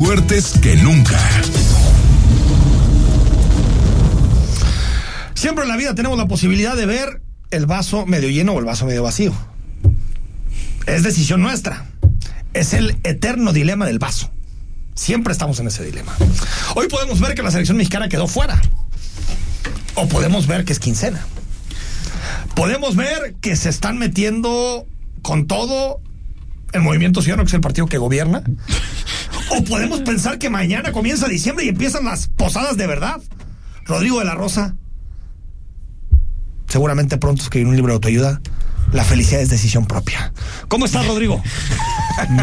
Fuertes que nunca. Siempre en la vida tenemos la posibilidad de ver el vaso medio lleno o el vaso medio vacío. Es decisión nuestra. Es el eterno dilema del vaso. Siempre estamos en ese dilema. Hoy podemos ver que la selección mexicana quedó fuera. O podemos ver que es quincena. Podemos ver que se están metiendo con todo el Movimiento Ciudadano, que es el partido que gobierna. O podemos pensar que mañana comienza diciembre y empiezan las posadas de verdad. Rodrigo de la Rosa, seguramente pronto escribir un libro de autoayuda. La felicidad es decisión propia. ¿Cómo estás, Rodrigo?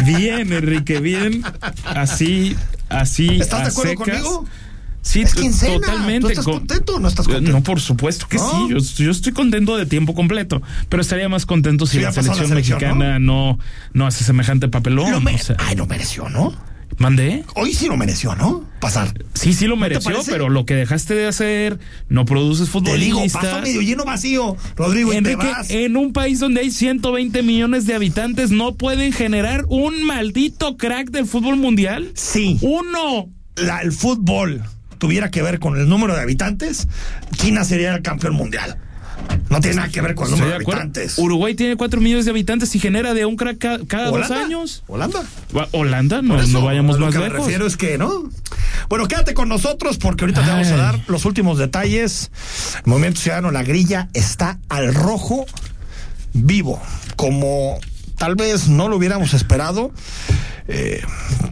Bien, Enrique, bien. Así, así. ¿Estás de acuerdo secas. conmigo? Sí, Es quincena. totalmente. ¿Tú estás Con- contento o no estás contento? No, por supuesto que ¿No? sí. Yo, yo estoy contento de tiempo completo, pero estaría más contento si la selección, mexicana ¿no? no hace semejante papelón. Lo me- o sea, Ay, lo mereció, ¿no? ¿Mandé? Hoy sí lo mereció, ¿no? Pasar. Sí, sí lo mereció, pero lo que dejaste de hacer, no produces Te digo, paso medio lleno vacío, Rodrigo, y te Enrique, vas. en un país donde hay 120 millones de habitantes, ¿no pueden generar un maldito crack del fútbol mundial? Sí. ¡Uno! la- el fútbol tuviera que ver con el número de habitantes, China sería el campeón mundial. No tiene nada que ver con el número de habitantes. Uruguay tiene 4 millones de habitantes y genera de un crack ca- cada dos años. ¿Holanda? Holanda, no, Por eso, no vayamos lo más que me lejos. refiero es que, ¿no? Bueno, quédate con nosotros porque ahorita te vamos a dar los últimos detalles. El Movimiento Ciudadano, la grilla está al rojo vivo, como tal vez no lo hubiéramos esperado. Eh,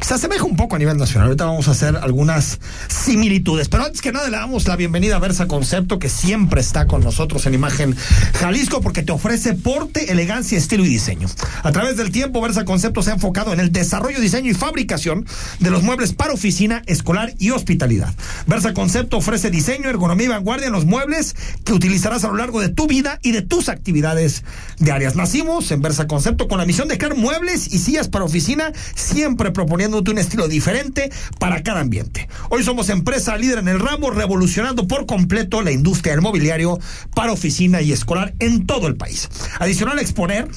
se asemeja un poco a nivel nacional. Ahorita vamos a hacer algunas similitudes. Pero antes que nada, le damos la bienvenida a Versa Concepto, que siempre está con nosotros en Imagen Jalisco, porque te ofrece porte, elegancia, estilo y diseño. A través del tiempo, Versa Concepto se ha enfocado en el desarrollo, diseño y fabricación de los muebles para oficina, escolar y hospitalidad. Versa Concepto ofrece diseño, ergonomía y vanguardia en los muebles que utilizarás a lo largo de tu vida y de tus actividades diarias. Nacimos en Versa Concepto con la misión de crear muebles y sillas para oficina, siempre proponiéndote un estilo diferente para cada ambiente. Hoy somos empresa líder en el ramo, revolucionando por completo la industria del mobiliario para oficina y escolar en todo el país. Adicional a exponer,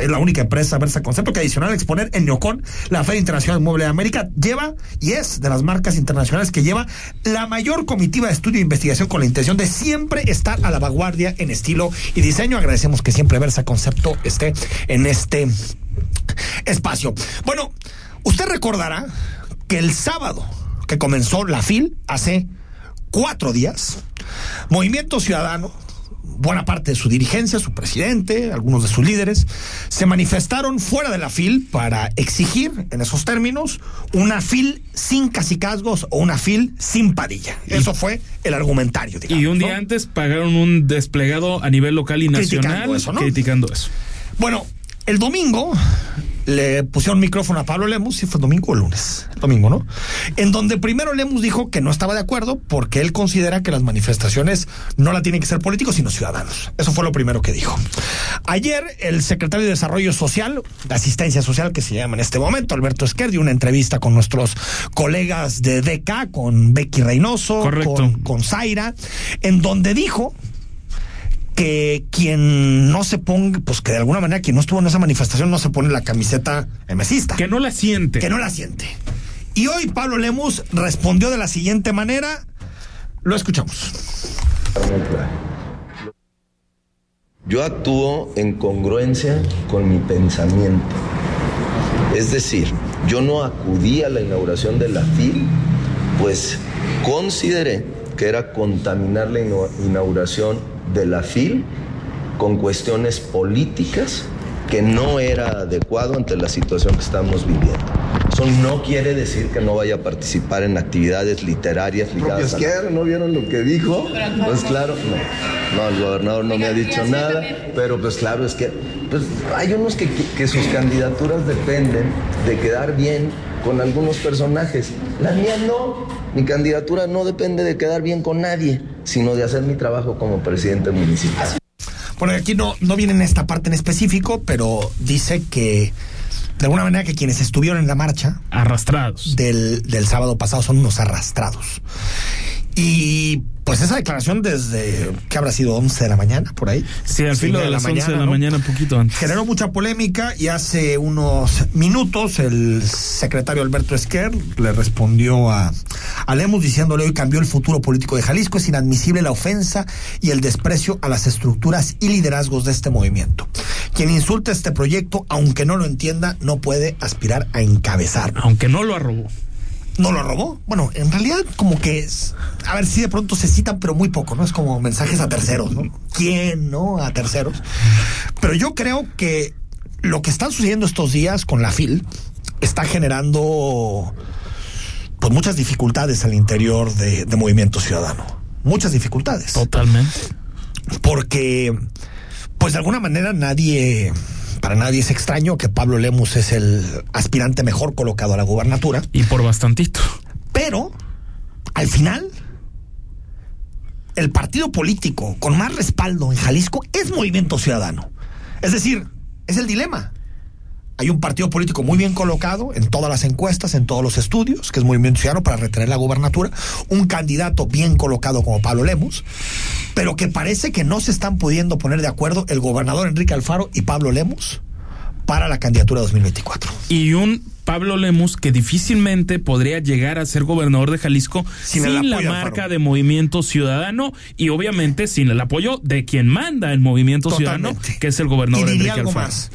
es la única empresa Versa Concepto que adicional a exponer en Neocon, la Feria Internacional del Mueble de América, lleva y es de las marcas internacionales que lleva la mayor comitiva de estudio e investigación con la intención de siempre estar a la vanguardia en estilo y diseño. Agradecemos que siempre Versa Concepto esté en este espacio. Bueno, usted recordará que el sábado que comenzó la FIL hace cuatro días, Movimiento Ciudadano, buena parte de su dirigencia, su presidente, algunos de sus líderes, se manifestaron fuera de la FIL para exigir, en esos términos, una FIL sin casicazgos o una FIL sin padilla. Eso fue el argumentario, digamos. Y un día ¿no? antes pagaron un desplegado a nivel local y Criticando nacional eso, ¿no? criticando eso. Bueno, el domingo le pusieron micrófono a Pablo Lemus, si fue domingo o lunes, el domingo, ¿no? En donde primero Lemus dijo que no estaba de acuerdo porque él considera que las manifestaciones no la tienen que ser políticos, sino ciudadanos. Eso fue lo primero que dijo. Ayer, el secretario de Desarrollo Social, de Asistencia Social, que se llama en este momento, Alberto Esquer, dio una entrevista con nuestros colegas de DK, con Becky Reynoso, Correcto. con, con Zaira, en donde dijo que quien no se ponga, pues que de alguna manera quien no estuvo en esa manifestación no se pone la camiseta mesista, Que no la siente. que no la siente. Y hoy Pablo Lemus respondió de la siguiente manera, lo escuchamos. Yo actúo en congruencia con mi pensamiento. Es decir, yo no acudí a la inauguración de la FIL, pues consideré que era contaminar la inauguración de la FIL con cuestiones políticas que no era adecuado ante la situación que estamos viviendo. Eso no quiere decir que no vaya a participar en actividades literarias ligadas a ¿No vieron lo que dijo? Pues claro, no. No, el gobernador no me ha dicho nada, pero pues claro, es que pues, hay unos que, que- que sus candidaturas dependen de quedar bien con algunos personajes. La mía no. Mi candidatura no depende de quedar bien con nadie, sino de hacer mi trabajo como presidente municipal. Bueno, aquí no, no viene en esta parte en específico, pero dice que de alguna manera que quienes estuvieron en la marcha Arrastrados. del, del sábado pasado son unos arrastrados. Y pues esa declaración desde que habrá sido 11 de la mañana, por ahí. Sí, al filo de, las 11 de la mañana, un poquito antes. Generó mucha polémica y hace unos minutos el secretario Alberto Esquer le respondió a, a Lemus diciéndole hoy cambió el futuro político de Jalisco, es inadmisible la ofensa y el desprecio a las estructuras y liderazgos de este movimiento. Quien insulta este proyecto, aunque no lo entienda, no puede aspirar a encabezarlo. Aunque no lo arrobó no lo robó. Bueno, en realidad como que es, a ver si de pronto se citan, pero muy poco, ¿no? Es como mensajes a terceros, ¿no? ¿Quién, no? A terceros. Pero yo creo que lo que está sucediendo estos días con la FIL está generando pues muchas dificultades al interior de, de Movimiento Ciudadano. Muchas dificultades. Totalmente. Porque, pues de alguna manera nadie para nadie es extraño que Pablo Lemus es el aspirante mejor colocado a la gubernatura. Y por bastantito. Pero, al final, el partido político con más respaldo en Jalisco es Movimiento Ciudadano. Es decir, es el dilema. Hay un partido político muy bien colocado en todas las encuestas, en todos los estudios, que es Movimiento Ciudadano para retener la gubernatura, un candidato bien colocado como Pablo Lemus, pero que parece que no se están pudiendo poner de acuerdo el gobernador Enrique Alfaro y Pablo Lemus para la candidatura 2024. Y un Pablo Lemus que difícilmente podría llegar a ser gobernador de Jalisco sin, la marca de Movimiento Ciudadano y obviamente sin el apoyo de quien manda el Movimiento Ciudadano, que es el gobernador Enrique Alfaro. Más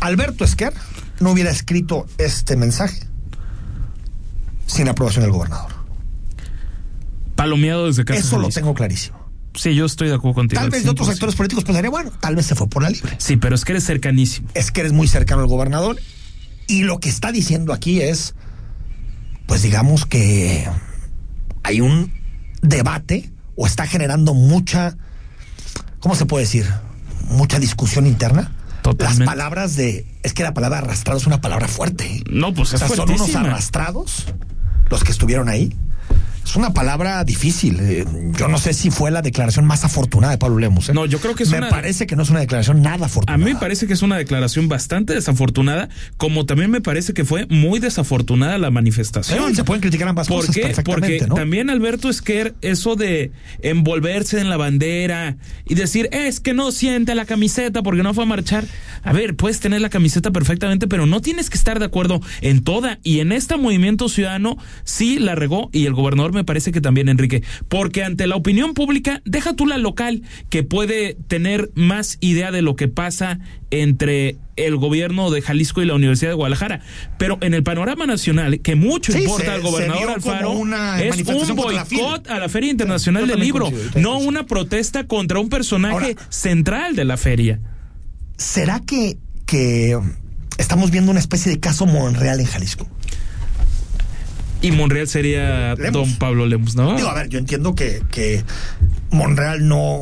Alberto Esquer no hubiera escrito este mensaje sin la aprobación del gobernador. Palomeado desde casa. Eso lo tengo clarísimo. Sí, yo estoy de acuerdo contigo. Tal vez de otros actores políticos pensaría, bueno, tal vez se fue por la libre. Sí, pero es que eres cercanísimo. Es que eres muy cercano al gobernador. Y lo que está diciendo aquí es, pues digamos que hay un debate o está generando mucha, ¿cómo se puede decir? Mucha discusión interna las palabras de. Es que la palabra arrastrado es una palabra fuerte. No, pues es Son unos arrastrados los que estuvieron ahí es una palabra difícil. Eh, yo no sé si fue la declaración más afortunada de Pablo Lemus. ¿eh? No, yo creo que es me parece que no es una declaración nada afortunada. A mí me parece que es una declaración bastante desafortunada, como también me parece que fue muy desafortunada la manifestación. se pueden criticar ambas ¿Por cosas qué? Porque también Alberto Esquer, eso de envolverse en la bandera y decir, es que no siente la camiseta porque no fue a marchar. A ver, puedes tener la camiseta perfectamente, pero no tienes que estar de acuerdo en toda. Y en este movimiento ciudadano sí la regó y el gobernador me parece que también, Enrique, porque ante la opinión pública, deja tú la local, que puede tener más idea de lo que pasa entre el gobierno de Jalisco y la Universidad de Guadalajara. Pero en el panorama nacional, que mucho importa al gobernador Alfaro, es un boicot a la Feria Internacional del Libro, no una protesta contra un personaje central de la feria. ¿Será que, que estamos viendo una especie de caso Monreal en Jalisco? Y Monreal sería don Pablo Lemus, ¿no? Digo, a ver, yo entiendo que, que Monreal no.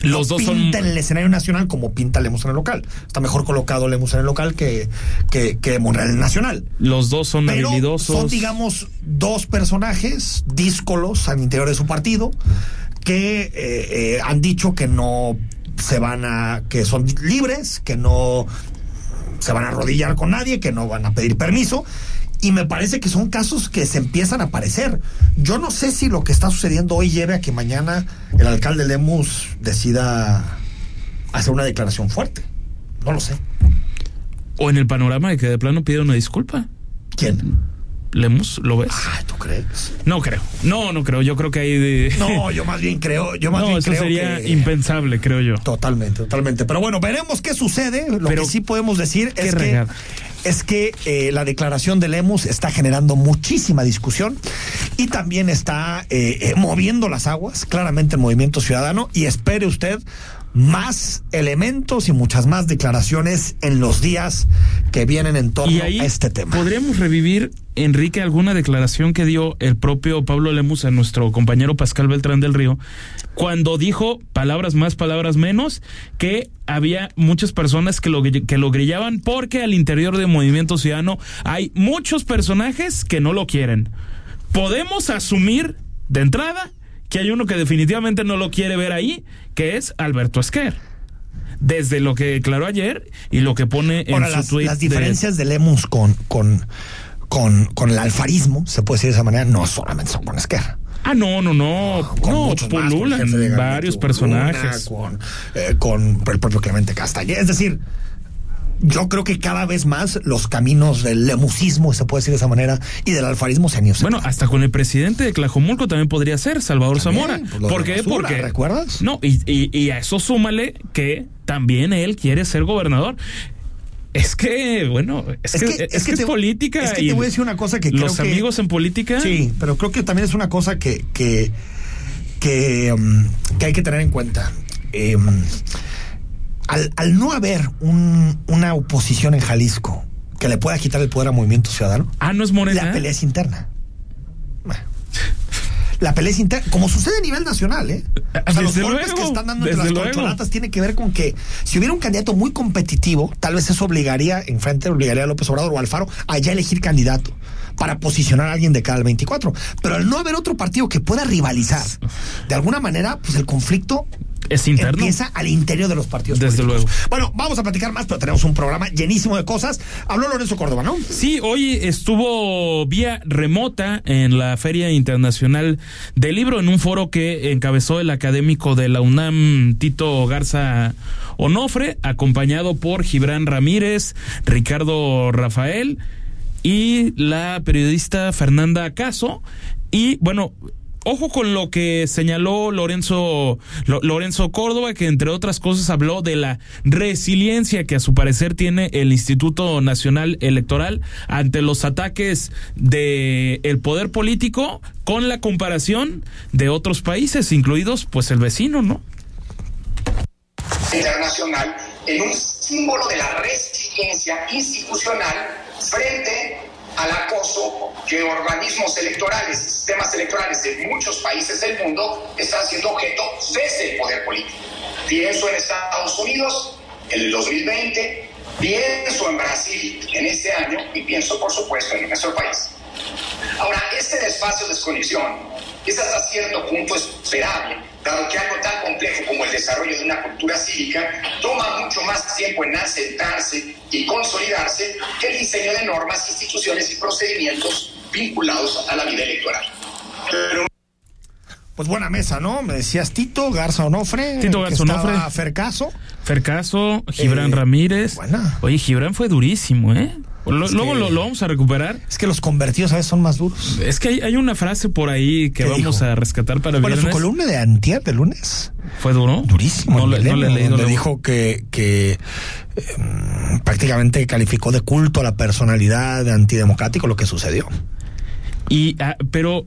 Los dos pinta en el escenario nacional como pinta Lemus en el local. Está mejor colocado Lemus en el local que, que, que Monreal en el nacional. Los dos son Pero habilidosos. Son, digamos, dos personajes díscolos al interior de su partido que eh, eh, han dicho que no se van a. que son libres, que no se van a arrodillar con nadie, que no van a pedir permiso y me parece que son casos que se empiezan a aparecer. Yo no sé si lo que está sucediendo hoy lleve a que mañana el alcalde Lemus decida hacer una declaración fuerte. No lo sé. O en el panorama de que de plano pide una disculpa. ¿Quién? Lemus, ¿lo ves? Ah, ¿tú crees? No creo. No, no creo. Yo creo que hay de... No, yo más bien creo. Yo más no, bien eso sería impensable, creo yo. Totalmente, totalmente. Pero bueno, veremos qué sucede. Lo que sí podemos decir es que es que eh, la declaración de Lemus está generando muchísima discusión y también está eh, eh, moviendo las aguas, claramente el movimiento ciudadano, y espere usted más elementos y muchas más declaraciones en los días que vienen en torno a este tema. Podríamos revivir, Enrique, alguna declaración que dio el propio Pablo Lemus a nuestro compañero Pascal Beltrán del Río, cuando dijo palabras más, palabras menos, que había muchas personas que lo, que lo grillaban porque al interior del movimiento ciudadano hay muchos personajes que no lo quieren. Podemos asumir de entrada que hay uno que definitivamente no lo quiere ver ahí, que es Alberto Esquer. Desde lo que declaró ayer y lo que pone en su tweet. Las diferencias de, con, con, con, con, el alfarismo, se puede decir de esa manera, no solamente son con Esquer. Ah, no, no, no. Con no, pululan de varios personajes. con, eh, con el propio Clemente Castañeda. Es decir, yo creo que cada vez más los caminos del lemusismo, se puede decir de esa manera, y del alfarismo se han ido Bueno, hasta con el presidente de Tlajomulco también podría ser, Salvador También, Zamora. pues, ¿Por qué? basura, Porque. ¿recuerdas? No, y, y- y a eso súmale que también él quiere ser gobernador. Es que, bueno, es, que, es, que es te- política. Es que y te voy a decir una cosa que Los creo que- amigos en política. Sí, pero creo que también es una cosa que, que, que, um, que hay que tener en cuenta. Eh, um, al, al no haber un- una oposición en Jalisco que le pueda quitar el poder al movimiento ciudadano, Ah, no es Morena. la pelea es interna. Bueno. La pelea es interna, como sucede a nivel nacional, ¿eh? O sea, los golpes luego, que están dando entre las corcholatas tiene que ver con que si hubiera un candidato muy competitivo, tal vez eso obligaría, en frente obligaría a López Obrador o Alfaro a ya elegir candidato para posicionar a alguien de cada 24. Pero al no haber otro partido que pueda rivalizar, de alguna manera, pues el conflicto Es interno. empieza al interior de los partidos Desde políticos. luego. Bueno, vamos a platicar más, pero tenemos un programa llenísimo de cosas. Habló Lorenzo Córdoba, ¿no? Sí, hoy estuvo vía remota en la Feria Internacional del Libro, en un foro que encabezó el académico de la UNAM, Tito Garza Onofre, acompañado por Gibran Ramírez, Ricardo Rafael y la periodista Fernanda Caso. Y bueno, Ojo con lo que señaló Lorenzo, Lo- Lorenzo Córdoba, que entre otras cosas habló de la resiliencia que a su parecer tiene el Instituto Nacional Electoral ante los ataques de el poder político con la comparación de otros países, incluidos pues el vecino, ¿no? internacional en un símbolo de la resiliencia institucional frente al acoso que organismos electorales, sistemas electorales de muchos países del mundo están siendo objeto desde el poder político. Pienso en Estados Unidos en el 2020, pienso en Brasil en este año y pienso, por supuesto, en nuestro país. Ahora, este desfase o desconexión es hasta cierto punto esperable, dado que algo tan complejo como el desarrollo de una cultura cívica toma mucho más tiempo en asentarse y consolidarse que el diseño de normas, instituciones y procedimientos vinculados a la vida electoral. Pero Pues buena mesa, ¿no? Me decías Tito, Garza Onofre. Tito Garza Onofre. Fercaso. Fercaso, Gibran Eh, Ramírez. buena. Oye, Gibran fue durísimo, ¿eh? Lo- luego que- lo, lo vamos a recuperar. Es que los convertidos a veces son más duros. Es que hay, hay una frase por ahí que ¿Qué vamos dijo? a rescatar para Bueno, su viernes. columna de antier de lunes, ¿Fue duro? durísimo. No, le- no le leído. donde la- dijo que, que eh, prácticamente calificó de culto a la personalidad de antidemocrático lo que sucedió. Y, ah, pero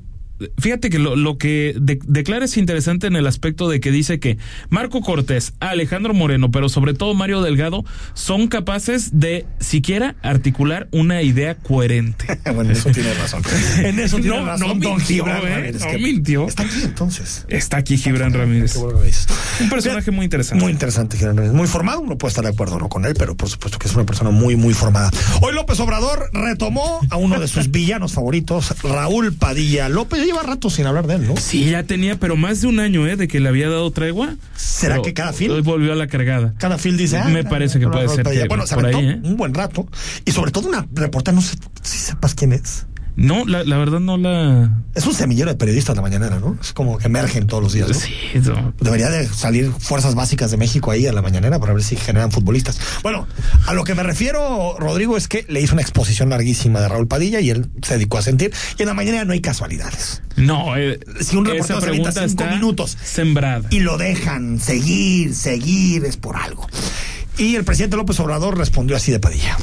fíjate que lo, lo que de- declara es interesante en el aspecto de que dice que Marco Cortés, Alejandro Moreno, pero sobre todo Mario Delgado, son capaces de siquiera articular una idea coherente. bueno, en eso tiene razón. En eso tiene No, razón no don Gibran ¿eh? Ramírez, No mintió. Está aquí entonces. Está aquí Gibran Ramírez. Un personaje muy interesante. Muy interesante, Gibran Ramírez. Muy formado, uno puede estar de acuerdo o no con él, pero por supuesto que es una persona muy, muy formada. Hoy López Obrador retomó a uno de sus villanos favoritos, Raúl Padilla López. Lleva rato sin hablar de él, ¿no? Sí, ya tenía, pero más de un año, ¿eh? De que le había dado tregua. ¿Será Pero que cada film? Hoy volvió a la cargada. Cada fil dice. ah, Me parece que puede ser que Bueno, se por ahí, ¿eh? un buen rato. Y sobre todo una reportera, no sé si sepas quién es. No, la, la verdad no la. Es un semillero de periodistas de la mañanera, ¿no? Es como que emergen todos los días, ¿no? Sí, no. Debería de salir fuerzas básicas de México ahí a la mañanera para ver si generan futbolistas. Bueno, a lo que me refiero, Rodrigo, es que le hizo una exposición larguísima de Raúl Padilla y él se dedicó a sentir. Y en la mañanera no hay casualidades. No, eh, Si un reportero se cinco está minutos sembrada. Y lo dejan seguir, seguir, es por algo. Y el presidente López Obrador respondió así de Padilla.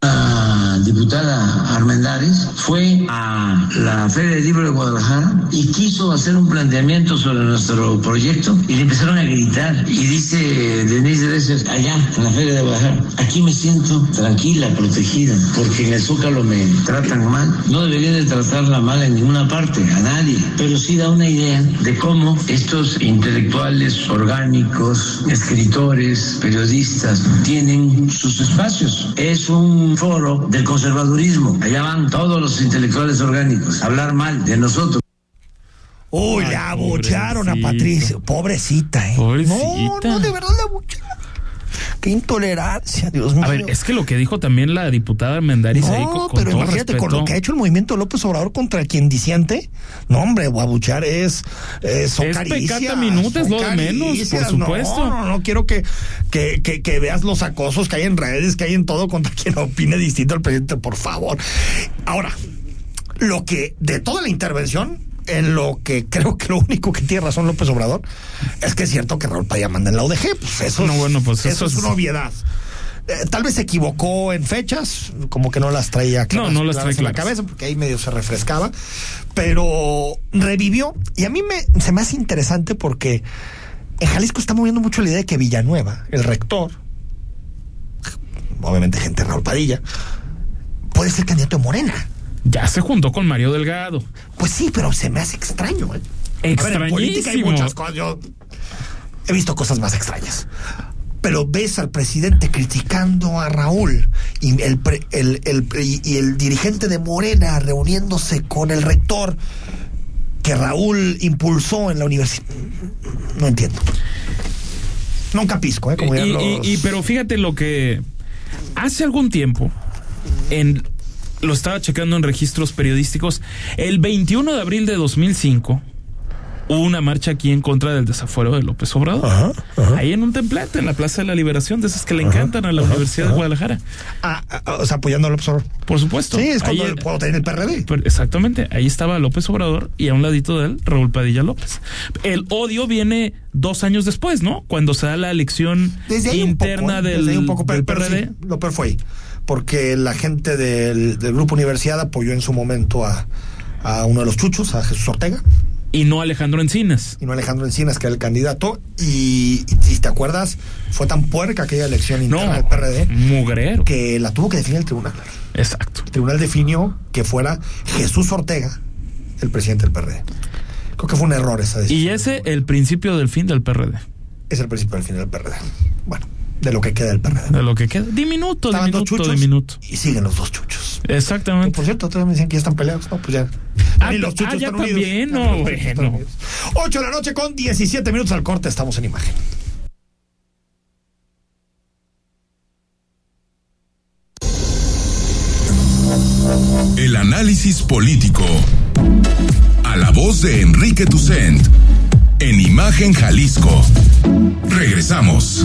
La diputada Armendáriz fue a la Feria del Libro de Guadalajara y quiso hacer un planteamiento sobre nuestro proyecto y le empezaron a gritar. Y dice Denise Dresser, allá en la Feria de Guadalajara, aquí me siento tranquila, protegida, porque en el Zócalo me tratan mal. No deberían de tratarla mal en ninguna parte, a nadie, pero sí da una idea de cómo estos intelectuales orgánicos, escritores, periodistas, tienen sus espacios. Es un foro del conservadurismo. Allá van todos los intelectuales orgánicos a hablar mal de nosotros. Uy, Ay, le abucharon a. Patricia. Pobrecita, ¿eh? Pobrecita. No, no, de verdad le abucharon. Qué intolerancia, Dios mío. A ver, es que lo que dijo también la diputada Mendaris No, con pero imagínate con lo que ha hecho el movimiento López Obrador contra quien disiente. No, hombre, guabuchar es. eh, son Es caricias, pecata es son lo de menos, por supuesto. No, no, no quiero que, que, que, que veas los acosos que hay en redes, que hay en todo contra quien opine distinto al presidente, por favor. Ahora, lo que de toda la intervención, en lo que creo que lo único que tiene razón López Obrador es que es cierto que Raúl Paya manda en la UDG. Pues eso, No, es, bueno, pues eso eso es es- una obviedad. Eh, tal vez se equivocó en fechas, como que no las traía claras, No, no las trae en la cabeza, porque ahí medio se refrescaba, pero revivió. Y a mí me, se me hace interesante porque en Jalisco está moviendo mucho la idea de que Villanueva, el rector, obviamente gente de Raúl Padilla, puede ser candidato de Morena. Ya se juntó con Mario Delgado. Pues sí, pero se me hace extraño. ¿eh? A ver, en política hay Extrañísimo. muchas cosas. Yo he visto cosas más extrañas. Pero ves al presidente criticando a Raúl y el, pre- el- el- y- el dirigente de Morena reuniéndose con el rector que Raúl impulsó en la universidad. No entiendo. Nunca pisco, ¿eh? Como Y, y- pero fíjate lo que hace algún tiempo en lo estaba checando en registros periodísticos el 21 de abril de 2005 hubo una marcha aquí en contra del desafuero de López Obrador Ajá, ajá. ahí en un templete en la Plaza de la Liberación de esas que le encantan a la Universidad de Guadalajara Ah, ah, o sea, apoyando al Obrador. por supuesto Sí, es cuando, Ahí- cuando tenía el PRD. Exactamente, ahí estaba López Obrador y a un ladito de él Raúl Padilla López. El odio viene dos años después, ¿no? Cuando se da la elección Desde interna poco, ¿eh? del, Desde poco, pero, del pero PRD. sí, lo peor fue ahí, porque la gente del, del grupo Universidad apoyó en su momento a, a uno de los chuchos, a Jesús Ortega, Y no Alejandro Encinas. y no Alejandro Encinas, que era el candidato, y, si te acuerdas, fue tan puerca aquella elección No, interna del PRD mugrero. que la tuvo que definir el tribunal. Exacto. El tribunal definió que fuera Jesús Ortega el presidente del PRD. Creo que fue un error esa decisión. Y ese el principio del fin del PRD. es el principio del fin del PRD. Bueno, de lo que queda del PRD. De lo que queda. Diminuto, Estaban dos diminuto, chuchos diminuto. y siguen los dos chuchos. Exactamente. Por cierto, todos me dicen que ya están peleados. No, pues ya. Ah, Ni los chuchos ah, ya están unidos. también, Ya no, bueno. unidos. 8 de la noche con 17 minutos al corte. Estamos en imagen. El análisis político. A la voz de Enrique Tucent. En Imagen Jalisco. Regresamos.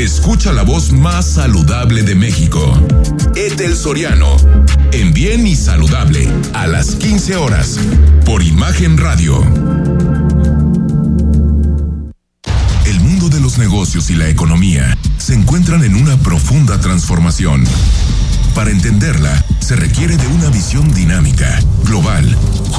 Escucha la voz más saludable de México. Etel Soriano. En Bien y Saludable. A las 15 horas. Por Imagen Radio. El mundo de los negocios y la economía se encuentran en una profunda transformación. Para entenderla, se requiere de una visión dinámica, global,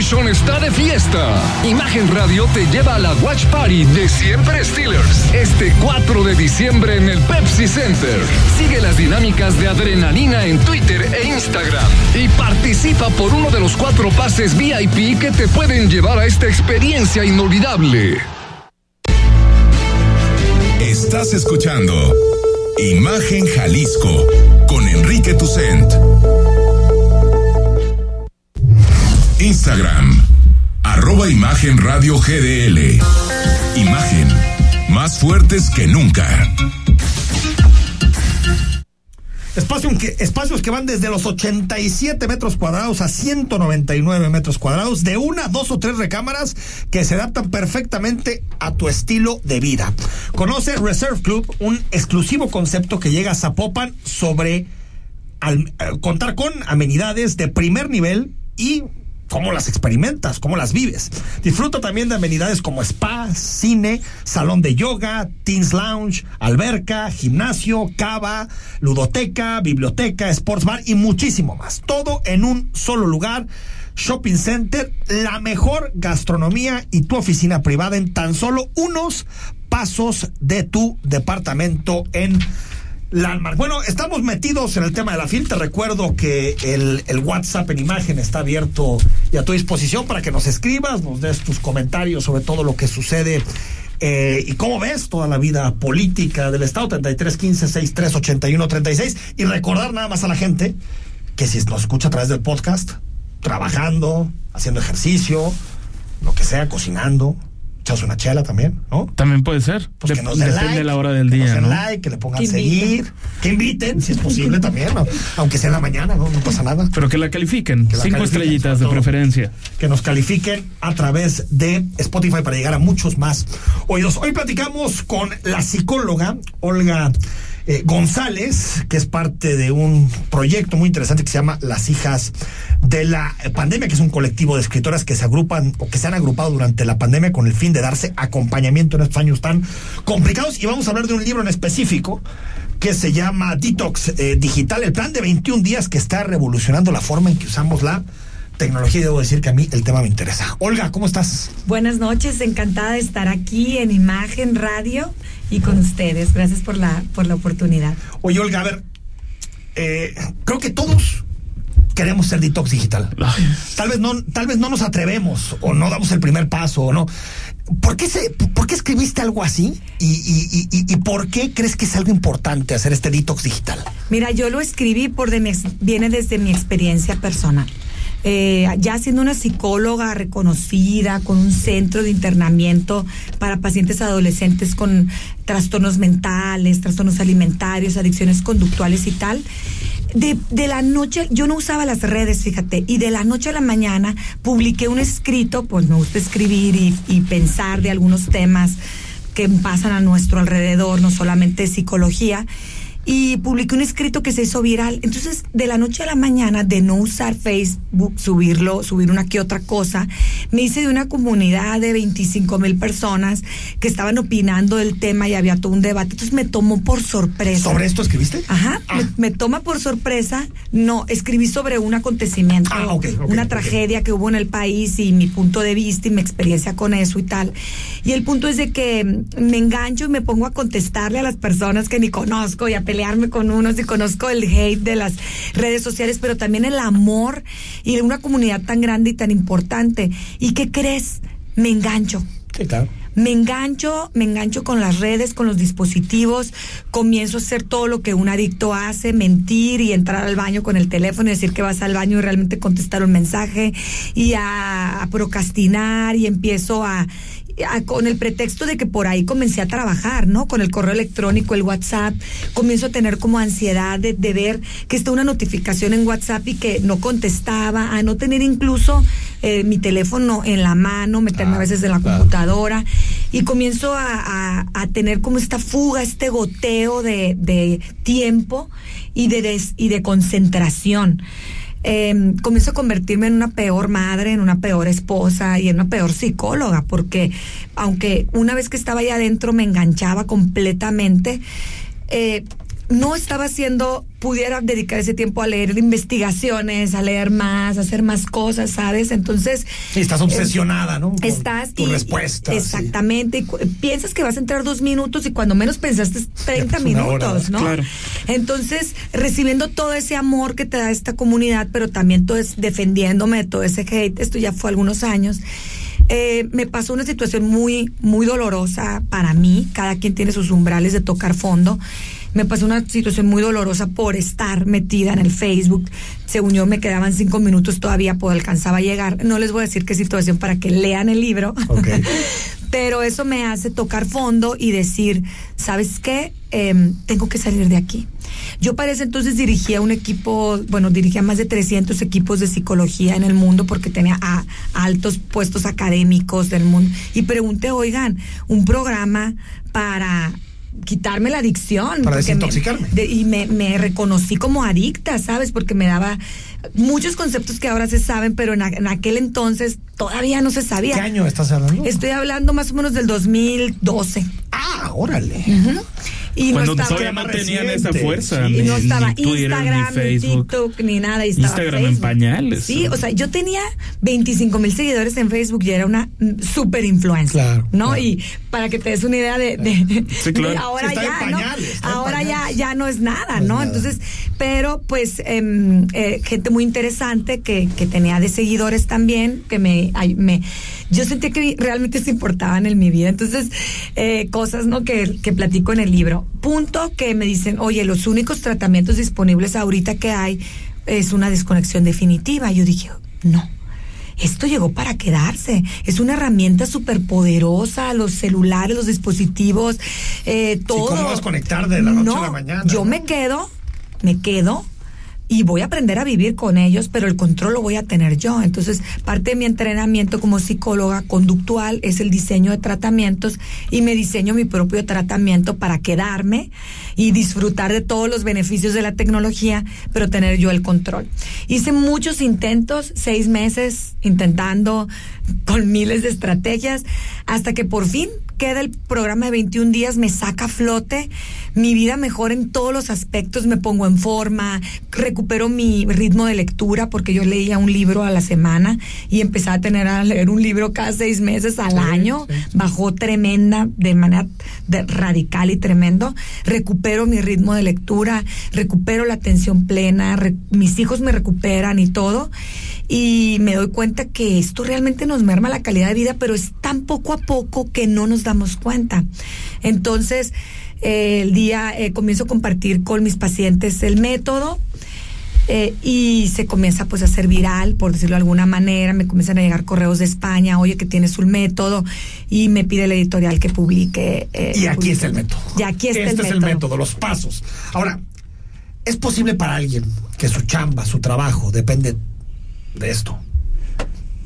Nation está de fiesta. Imagen Radio te lleva a la Watch Party de Siempre Steelers este 4 de diciembre en el Pepsi Center. Sigue las dinámicas de adrenalina en Twitter e Instagram y participa por uno de los cuatro pases VIP que te pueden llevar a esta experiencia inolvidable. Estás escuchando Imagen Jalisco con Enrique Tucent. Instagram, arroba Imagen Radio GDL. Imagen, más fuertes que nunca. Espacio que, espacios que van desde los 87 metros cuadrados a 199 metros cuadrados, de una, dos o tres recámaras que se adaptan perfectamente a tu estilo de vida. Conoce Reserve Club, un exclusivo concepto que llega a Zapopan sobre al, eh, contar con amenidades de primer nivel y cómo las experimentas, cómo las vives. Disfruta también de amenidades como spa, cine, salón de yoga, teens lounge, alberca, gimnasio, cava, ludoteca, biblioteca, sports bar y muchísimo más. Todo en un solo lugar. Shopping Center, la mejor gastronomía y tu oficina privada en tan solo unos pasos de tu departamento en Landmark. Bueno, estamos metidos en el tema de la FIL. Te recuerdo que el, el, WhatsApp en imagen está abierto y a tu disposición para que nos escribas, nos des tus comentarios sobre todo lo que sucede eh, y cómo ves toda la vida política del Estado. 33 15 63 81 36. Y recordar nada más a la gente que si nos escucha a través del podcast, trabajando, haciendo ejercicio, lo que sea, cocinando, echas una chela también, ¿no? También puede ser. Pues de, que nos den depende like, de la hora del que día. nos den ¿no? like, que le pongan Que seguir, que inviten, si es posible también, ¿no? aunque sea en la mañana, ¿no? No pasa nada. Pero que la califiquen. Que la Cinco califiquen, estrellitas de preferencia. que nos califiquen a través de Spotify para llegar a muchos más oídos. Hoy platicamos con la psicóloga Olga eh, González, que es parte de un proyecto muy interesante que se llama Las hijas de la pandemia, que es un colectivo de escritoras que se agrupan o que se han agrupado durante la pandemia con el fin de darse acompañamiento en estos años tan complicados. Y vamos a hablar de un libro en específico que se llama Detox eh, Digital, el plan de 21 días que está revolucionando la forma en que usamos la tecnología y debo decir que a mí el tema me interesa. Olga, ¿cómo estás? Buenas noches, encantada de estar aquí en Imagen Radio y con ustedes. Gracias por la, por la oportunidad. Oye, Olga, a ver, eh, creo que todos queremos ser detox digital. Tal vez no, tal vez no nos atrevemos o no damos el primer paso o no. ¿Por qué, se, ¿Por qué escribiste algo así? ¿Y, y, y, y por qué crees que es algo importante hacer este detox digital? Mira, yo lo escribí por de mi viene desde mi experiencia personal. Eh, ya siendo una psicóloga reconocida con un centro de internamiento para pacientes adolescentes con trastornos mentales, trastornos alimentarios, adicciones conductuales y tal. De, de la noche, yo no usaba las redes, fíjate, y de la noche a la mañana publiqué un escrito, pues me gusta escribir y, y pensar de algunos temas que pasan a nuestro alrededor, no solamente psicología, y publiqué un escrito que se hizo viral. Entonces, de la noche a la mañana, de no usar Facebook, subirlo, subir una que otra cosa, me hice de una comunidad de 25 mil personas que estaban opinando del tema y había todo un debate. Entonces me tomó por sorpresa. ¿Sobre esto escribiste? Ajá, me, me toma por sorpresa. No, escribí sobre un acontecimiento, Ah, ok, ok, una tragedia que hubo en el país y mi punto de vista y mi experiencia con eso y tal. Y el punto es de que me engancho y me pongo a contestarle a las personas que ni conozco y a pelearme con unos y conozco el hate de las redes sociales, pero también el amor y de una comunidad tan grande y tan importante. ¿Y qué crees? Me engancho. Sí, claro. Me engancho, me engancho con las redes, con los dispositivos, comienzo a hacer todo lo que un adicto hace, mentir y entrar al baño con el teléfono y decir que vas al baño y realmente contestar un mensaje y a, a procrastinar y empiezo a, a- con el pretexto de que por ahí comencé a trabajar, ¿no? Con el correo electrónico, el WhatsApp, comienzo a tener como ansiedad de, de ver que está una notificación en WhatsApp y que no contestaba, a no tener incluso eh, mi teléfono en la mano, meterme a veces en la computadora y comienzo a, a- a tener como esta fuga, este goteo de, de tiempo y de, des- y de concentración. Eh, comienzo a convertirme en una peor madre, en una peor esposa y en una peor psicóloga, porque aunque una vez que estaba allá adentro me enganchaba completamente, eh, no estaba haciendo, pudiera dedicar ese tiempo a leer investigaciones, a leer más, a hacer más cosas, ¿sabes? Entonces... Sí, estás eh, obsesionada, ¿no? Con Estás tu y- respuesta. Exactamente. y piensas que vas a entrar dos minutos y cuando menos pensaste es 30 pues una hora, minutos, ¿no? claro. Entonces, recibiendo todo ese amor que te da esta comunidad, pero también todo es defendiéndome de todo ese hate, esto ya fue algunos años. Eh, me pasó una situación muy, muy dolorosa para mí. Cada quien tiene sus umbrales de tocar fondo. Me pasó una situación muy dolorosa por estar metida en el Facebook. Según yo, me quedaban cinco minutos todavía, pues alcanzaba a llegar. No les voy a decir qué situación para que lean el libro. Pero eso me hace tocar fondo y decir, ¿sabes qué? Em, tengo que salir de aquí. Yo para ese entonces dirigía un equipo, bueno, dirigía más de 300 equipos de psicología en el mundo porque tenía a, altos puestos académicos del mundo. Y pregunté, oigan, un programa para quitarme la adicción. Para me- desintoxicarme. de- y me, me reconocí como adicta, ¿sabes? Porque me daba muchos conceptos que ahora se saben, pero en, a- en aquel entonces todavía no se sabía. ¿Qué año estás hablando? Estoy hablando más o menos del 2012. Ah, órale. Y Cuando no estaba, todavía no tenían esa reciente, fuerza. sí. y ni- no estaba ni Twitter, Instagram, ni Facebook. TikTok, ni nada. Y estaba Instagram en pañales. Sí, o sea, yo tenía 25 mil seguidores en Facebook y era una mm, super influencer. Claro, ¿No? claro. Y para que te des una idea de, de- Sí, claro. de ahora está ya, ¿no? pañales, Ahora ya, ya no es nada, No es ¿no? nada. Entonces, pero pues em, eh, gente muy interesante que, que tenía de seguidores también, que me, ay, me yo sentía que realmente se importaban en mi vida. Entonces, eh, cosas, ¿no? Que, que platico en el libro. Punto que me dicen, oye, los únicos tratamientos disponibles ahorita que hay es una desconexión definitiva. Yo dije, no. Esto llegó para quedarse. Es una herramienta súper poderosa. Los celulares, los dispositivos, eh, todo. ¿cómo vas a conectar de la noche No, a la mañana, Yo no? me quedo, me quedo y voy a aprender a vivir con ellos, pero el control lo voy a tener yo. Entonces, parte de mi entrenamiento como psicóloga conductual es el diseño de tratamientos y me diseño mi propio tratamiento para quedarme y disfrutar de todos los beneficios de la tecnología, pero tener yo el control. Hice muchos intentos, seis meses intentando con miles de estrategias, hasta que por fin queda el programa de 21 días, me saca a flote, mi vida mejora en todos los aspectos, me pongo en forma, recupero mi ritmo de lectura, porque yo leía un libro a la semana y empecé a tener a leer un libro cada seis meses al año, bajó tremenda, de manera de- radical y tremendo, recupero mi ritmo de lectura, recupero la atención plena, re- mis hijos me recuperan y todo, y me doy cuenta que esto realmente nos merma la calidad de vida, pero es tan poco a poco que no nos damos cuenta. Entonces, el día eh, comienzo a compartir con mis pacientes el método. Eh, y se comienza pues a hacer viral, por decirlo de alguna manera, me comienzan a llegar correos de España, oye que tienes un método, y me pide la editorial que publique. eh, Y aquí publique. está el método. Y aquí está este el es método. el método, los pasos. Ahora, ¿es posible para alguien que su chamba, su trabajo, depende de esto,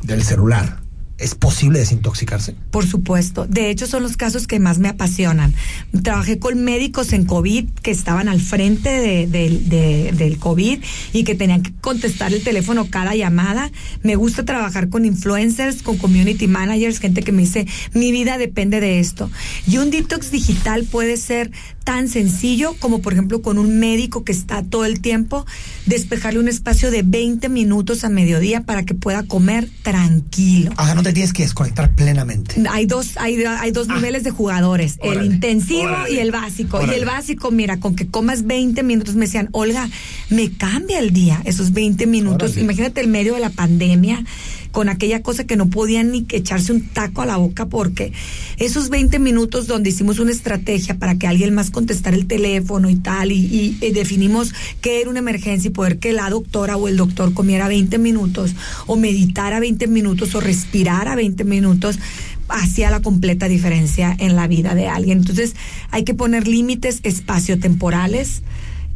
del celular? ¿Es posible desintoxicarse? Por supuesto. De hecho, son los casos que más me apasionan. Trabajé con médicos en COVID que estaban al frente de- de- de- del COVID y que tenían que contestar el teléfono cada llamada. Me gusta trabajar con influencers, con community managers, gente que me dice, mi vida depende de esto. Y un detox digital puede ser tan sencillo como, por ejemplo, con un médico que está todo el tiempo, despejarle un espacio de 20 minutos a mediodía para que pueda comer tranquilo. No te tienes que desconectar plenamente. Hay dos, hay, hay dos niveles de jugadores, Ah. Órale, el intensivo órale, y el básico. órale. Y el básico, mira, con que comas 20 minutos, me decían, Olga, me cambia el día, esos 20 minutos. Imagínate el medio de la pandemia, con aquella cosa que no podían ni echarse un taco a la boca, porque esos 20 minutos donde hicimos una estrategia para que alguien más contestara el teléfono y tal, y, y- y definimos qué era una emergencia y poder que la doctora o el doctor comiera 20 minutos, o meditara 20 minutos, o respirara 20 minutos, hacía la completa diferencia en la vida de alguien. Entonces, hay que poner límites espaciotemporales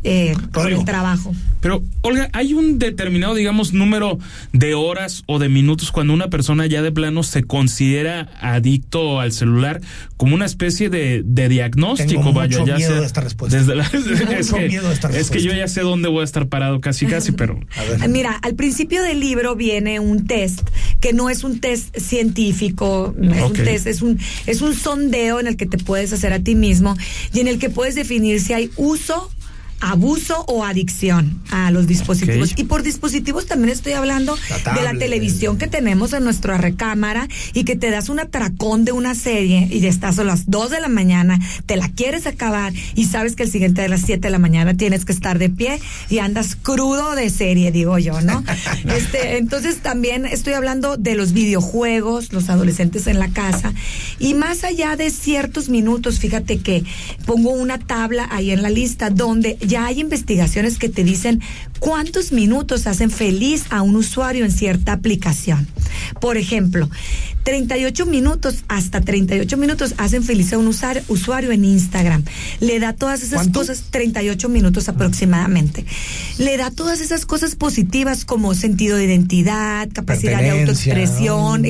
eh, con Rodrigo. el trabajo. Pero, Olga, ¿hay un determinado, digamos, número de horas o de minutos cuando una persona ya de plano se considera adicto al celular como una especie de, de diagnóstico? Tengo vaya, mucho ya miedo sea de esta respuesta. desde la- Tengo es, mucho que, miedo de esta es que yo ya sé dónde voy a estar parado casi, casi, pero... A ver. Mira, al principio del libro viene un test que no es un test científico, no es un test, es un es un sondeo en el que te puedes hacer a ti mismo y en el que puedes definir si hay uso abuso o adicción a los dispositivos. Y por dispositivos también estoy hablando La de la televisión que tenemos en nuestra recámara y que te das un atracón de una serie y ya estás a las 2 de la mañana, te la quieres acabar y sabes que el siguiente de las 7 de la mañana tienes que estar de pie y andas crudo de serie, digo yo, ¿no? este, entonces también estoy hablando de los videojuegos, los adolescentes en la casa y más allá de ciertos minutos, fíjate que pongo una tabla ahí en la lista donde ya hay investigaciones que te dicen cuántos minutos hacen feliz a un usuario en cierta aplicación. Por ejemplo, 38 minutos, hasta 38 minutos hacen feliz a un usar- usuario en Instagram. Le da todas esas ¿Cuánto? cosas, 38 minutos aproximadamente. Le da todas esas cosas positivas como sentido de identidad, capacidad de autoexpresión,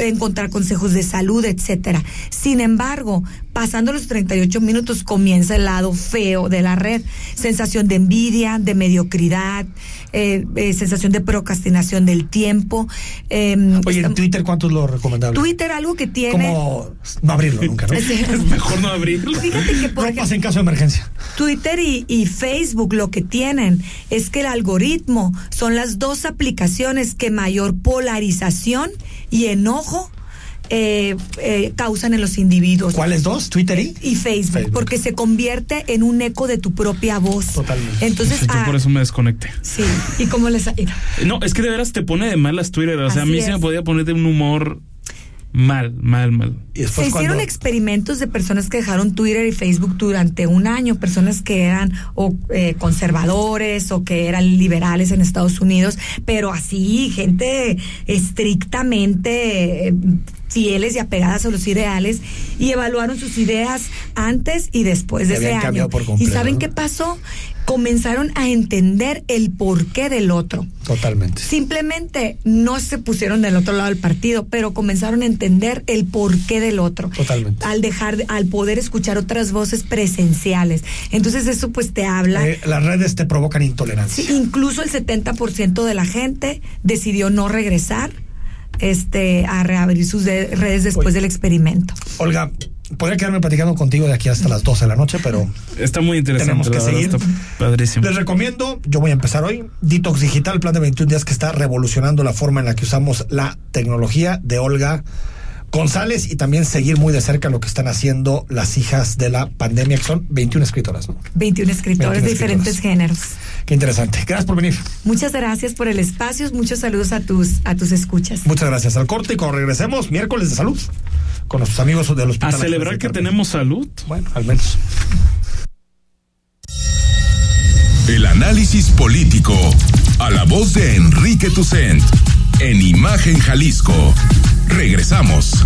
encontrar consejos de salud, etcétera. Sin embargo, pasando los 38 minutos comienza el lado feo de la red, sensación de envidia, de mediocridad, eh, eh, sensación de procrastinación del tiempo. eh, Oye, en Twitter, ¿cuánto es lo recomendable? Twitter algo que tiene Como no abrirlo nunca, ¿no? Sí. Es mejor no abrirlo. Fíjate que por ejemplo, pasa en caso de emergencia. Twitter y, y Facebook lo que tienen es que el algoritmo son las dos aplicaciones que mayor polarización y enojo eh, eh, causan en los individuos. ¿Cuáles dos? ¿Twitter y? Y Facebook, Facebook. porque se convierte en un eco de tu propia voz. Totalmente. Entonces, Yo ah, por eso me desconecté. sí. ¿Y cómo les ha ido? No, es que de veras te pone de malas Twitter. O sea, a mí se me podía poner de un humor mal, mal, mal. Y Se hicieron cuando... experimentos de personas que dejaron Twitter y Facebook durante un año, personas que eran o eh, conservadores o que eran liberales en Estados Unidos, pero así, gente estrictamente eh, fieles y apegadas a los ideales y evaluaron sus ideas antes y después de ese año. cambiado por ¿Y completo, saben ¿no? qué pasó? Comenzaron a entender el porqué del otro. Totalmente. Simplemente no se pusieron del otro lado del partido, pero comenzaron a entender el porqué del otro. Totalmente. Al dejar, de- al poder escuchar otras voces presenciales. Entonces eso pues te habla. Eh, las redes te provocan intolerancia. Sí, incluso el 70% de la gente decidió no regresar este a reabrir sus de- redes después Oye. del experimento. Olga, podría quedarme platicando contigo de aquí hasta las 12 de la noche, pero Está muy interesante. Tenemos que seguir. Está padrísimo. les recomiendo, yo voy a empezar hoy, Detox Digital, plan de 21 días que está revolucionando la forma en la que usamos la tecnología de Olga González y también seguir muy de cerca lo que están haciendo las hijas de la pandemia, que son 21 escritoras. ¿no? 21 escritores 21 de diferentes escritoras. géneros. Qué interesante. Gracias por venir. Muchas gracias por el espacio, muchos saludos a tus a tus escuchas. Muchas gracias. Al corte y cuando regresemos, miércoles de salud, con nuestros amigos del A hospital. celebrar que tenemos salud. Bueno, al menos. El análisis político. A la voz de Enrique Tucent. En Imagen Jalisco. Regresamos.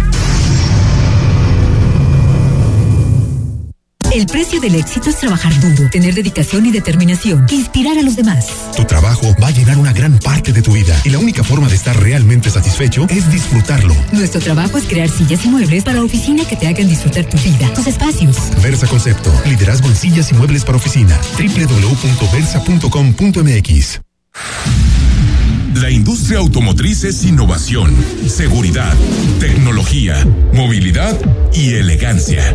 El precio del éxito es trabajar duro, tener dedicación y determinación, inspirar a los demás. Tu trabajo va a llenar una gran parte de tu vida y la única forma de estar realmente satisfecho es disfrutarlo. Nuestro trabajo es crear sillas y muebles para oficina que te hagan disfrutar tu vida, tus espacios. Versa Concepto, liderazgo en sillas y muebles para oficina. www.versa.com.mx. La industria automotriz es innovación, seguridad, tecnología, movilidad y elegancia.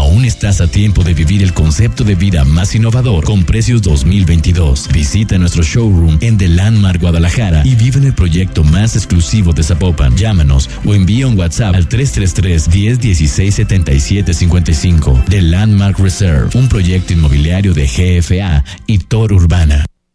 Aún estás a tiempo de vivir el concepto de vida más innovador con precios 2022. Visita nuestro showroom en The Landmark Guadalajara y vive en el proyecto más exclusivo de Zapopan. Llámanos o envía un WhatsApp al 333-1016 7755. The Landmark Reserve, un proyecto inmobiliario de GFA y Tor Urbana.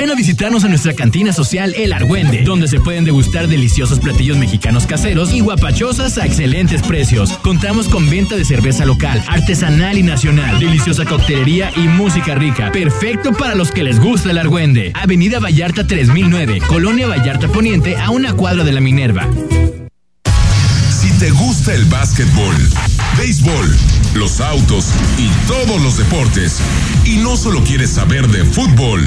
Ven a visitarnos en nuestra cantina social El Argüende, donde se pueden degustar deliciosos platillos mexicanos caseros y guapachosas a excelentes precios. Contamos con venta de cerveza local, artesanal y nacional, deliciosa coctelería y música rica. Perfecto para los que les gusta el Argüende. Avenida Vallarta 3009, Colonia Vallarta Poniente, a una cuadra de la Minerva. Si te gusta el básquetbol, béisbol, los autos y todos los deportes, y no solo quieres saber de fútbol,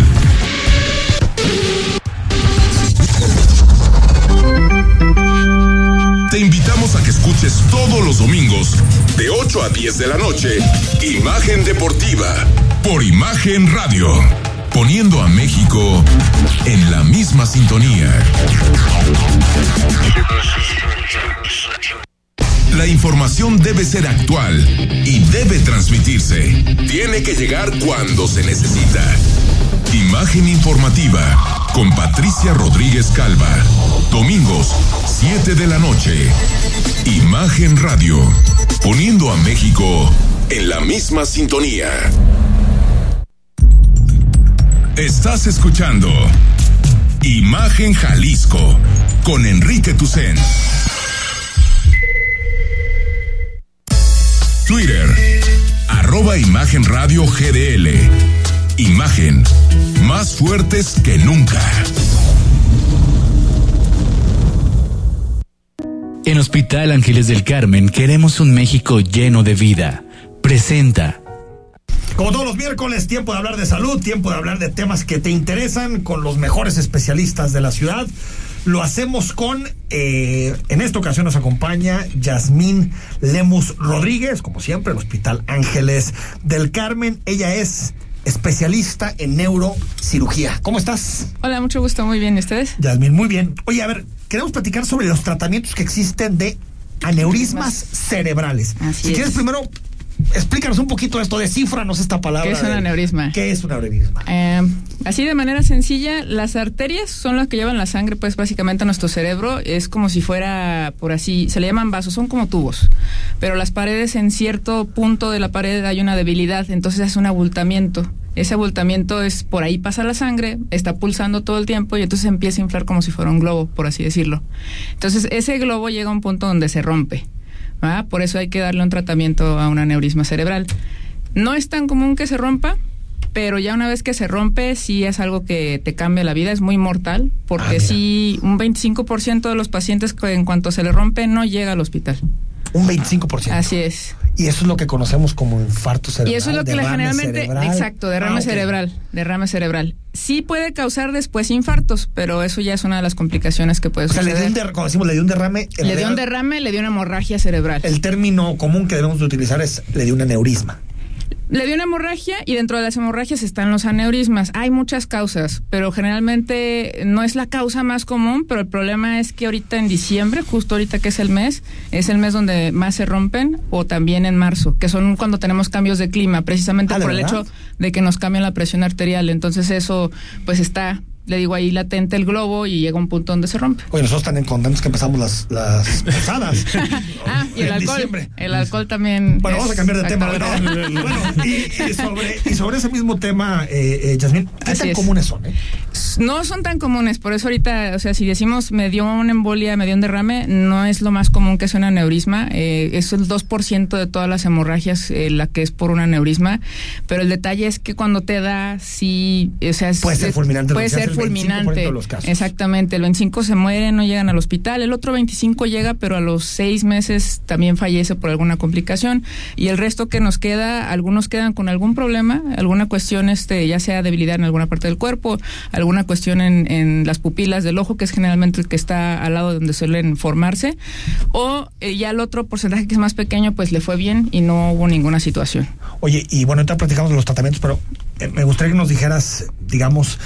te invitamos a que escuches todos los domingos de 8 a 10 de la noche, Imagen Deportiva por Imagen Radio, poniendo a México en la misma sintonía. La información debe ser actual y debe transmitirse. Tiene que llegar cuando se necesita. Imagen informativa con Patricia Rodríguez Calva. Domingos, 7 de la noche. Imagen Radio. Poniendo a México en la misma sintonía. Estás escuchando Imagen Jalisco con Enrique Tucen. Twitter, arroba Imagen Radio GDL. Imagen, más fuertes que nunca. En Hospital Ángeles del Carmen queremos un México lleno de vida. Presenta. Como todos los miércoles, tiempo de hablar de salud, tiempo de hablar de temas que te interesan con los mejores especialistas de la ciudad. Lo hacemos con, eh, en esta ocasión nos acompaña Yasmín Lemus Rodríguez, como siempre, el Hospital Ángeles del Carmen. Ella es especialista en neurocirugía. ¿Cómo estás? Hola, mucho gusto, muy bien. ¿Y ustedes? Yasmín, muy bien. Oye, a ver, queremos platicar sobre los tratamientos que existen de aneurismas cerebrales. Así si es. quieres primero explícanos un poquito esto, descífranos esta palabra. ¿Qué es un aneurisma? ¿Qué es un aneurisma? Eh, así de manera sencilla, las arterias son las que llevan la sangre, pues básicamente a nuestro cerebro. Es como si fuera, por así, se le llaman vasos, son como tubos. Pero las paredes, en cierto punto de la pared hay una debilidad, entonces es un abultamiento. Ese abultamiento es por ahí pasa la sangre, está pulsando todo el tiempo y entonces empieza a inflar como si fuera un globo, por así decirlo. Entonces ese globo llega a un punto donde se rompe. ¿va? Por eso hay que darle un tratamiento a un aneurisma cerebral. No es tan común que se rompa, pero ya una vez que se rompe, sí es algo que te cambia la vida, es muy mortal, porque sí, un 25% de los pacientes en cuanto se le rompe no llega al hospital. Un 25%. Así es. Y eso es lo que conocemos como infarto cerebral. Y eso es lo que la generalmente, cerebral. exacto, derrame Ah, cerebral, derrame cerebral. Sí puede causar después infartos, pero eso ya es una de las complicaciones que puede O sea, le dio un, suceder. como decimos, le dio un derrame. Le dio un derrame, le dio una hemorragia cerebral. El término común que debemos de utilizar es le dio un aneurisma. Le dio una hemorragia y dentro de las hemorragias están los aneurismas. Hay muchas causas, pero generalmente no es la causa más común, pero el problema es que ahorita en diciembre, justo ahorita que es el mes, es el mes donde más se rompen o también en marzo, que son cuando tenemos cambios de clima, precisamente Ah, ¿de por el hecho de que nos cambian la presión arterial. Entonces eso pues está, le digo ahí latente el globo y llega un punto donde se rompe. Oye, nosotros tan contentos que empezamos las, las posadas. Ah, y el En alcohol. diciembre. El alcohol también. Bueno, vamos a cambiar de tema. y, y sobre, y sobre ese mismo tema, eh, eh, Yasmín, ¿qué Así tan es. comunes son? eh? No son tan comunes, por eso ahorita, o sea, si decimos me dio una embolia, me dio un derrame, no es lo más común que sea un aneurisma, eh, es el 2% de todas las hemorragias eh, la que es por un aneurisma, pero el detalle es que cuando te da, sí, o sea, es- Puede ser fulminante, Puede ser el 25% fulminante. de los casos. Exactamente, el 25 se mueren, no llegan al hospital, el otro 25 llega, pero a los seis meses también fallece por alguna complicación, y el resto que nos queda, algunos quedan con algún problema, alguna cuestión, este, ya sea debilidad en alguna parte del cuerpo, alguna cuestión en, en las pupilas del ojo, que es generalmente el que está al lado de donde suelen formarse, o eh, ya el otro porcentaje que es más pequeño, pues le fue bien y no hubo ninguna situación. Oye, y bueno, ahorita platicamos de los tratamientos, pero eh, me gustaría que nos dijeras, digamos,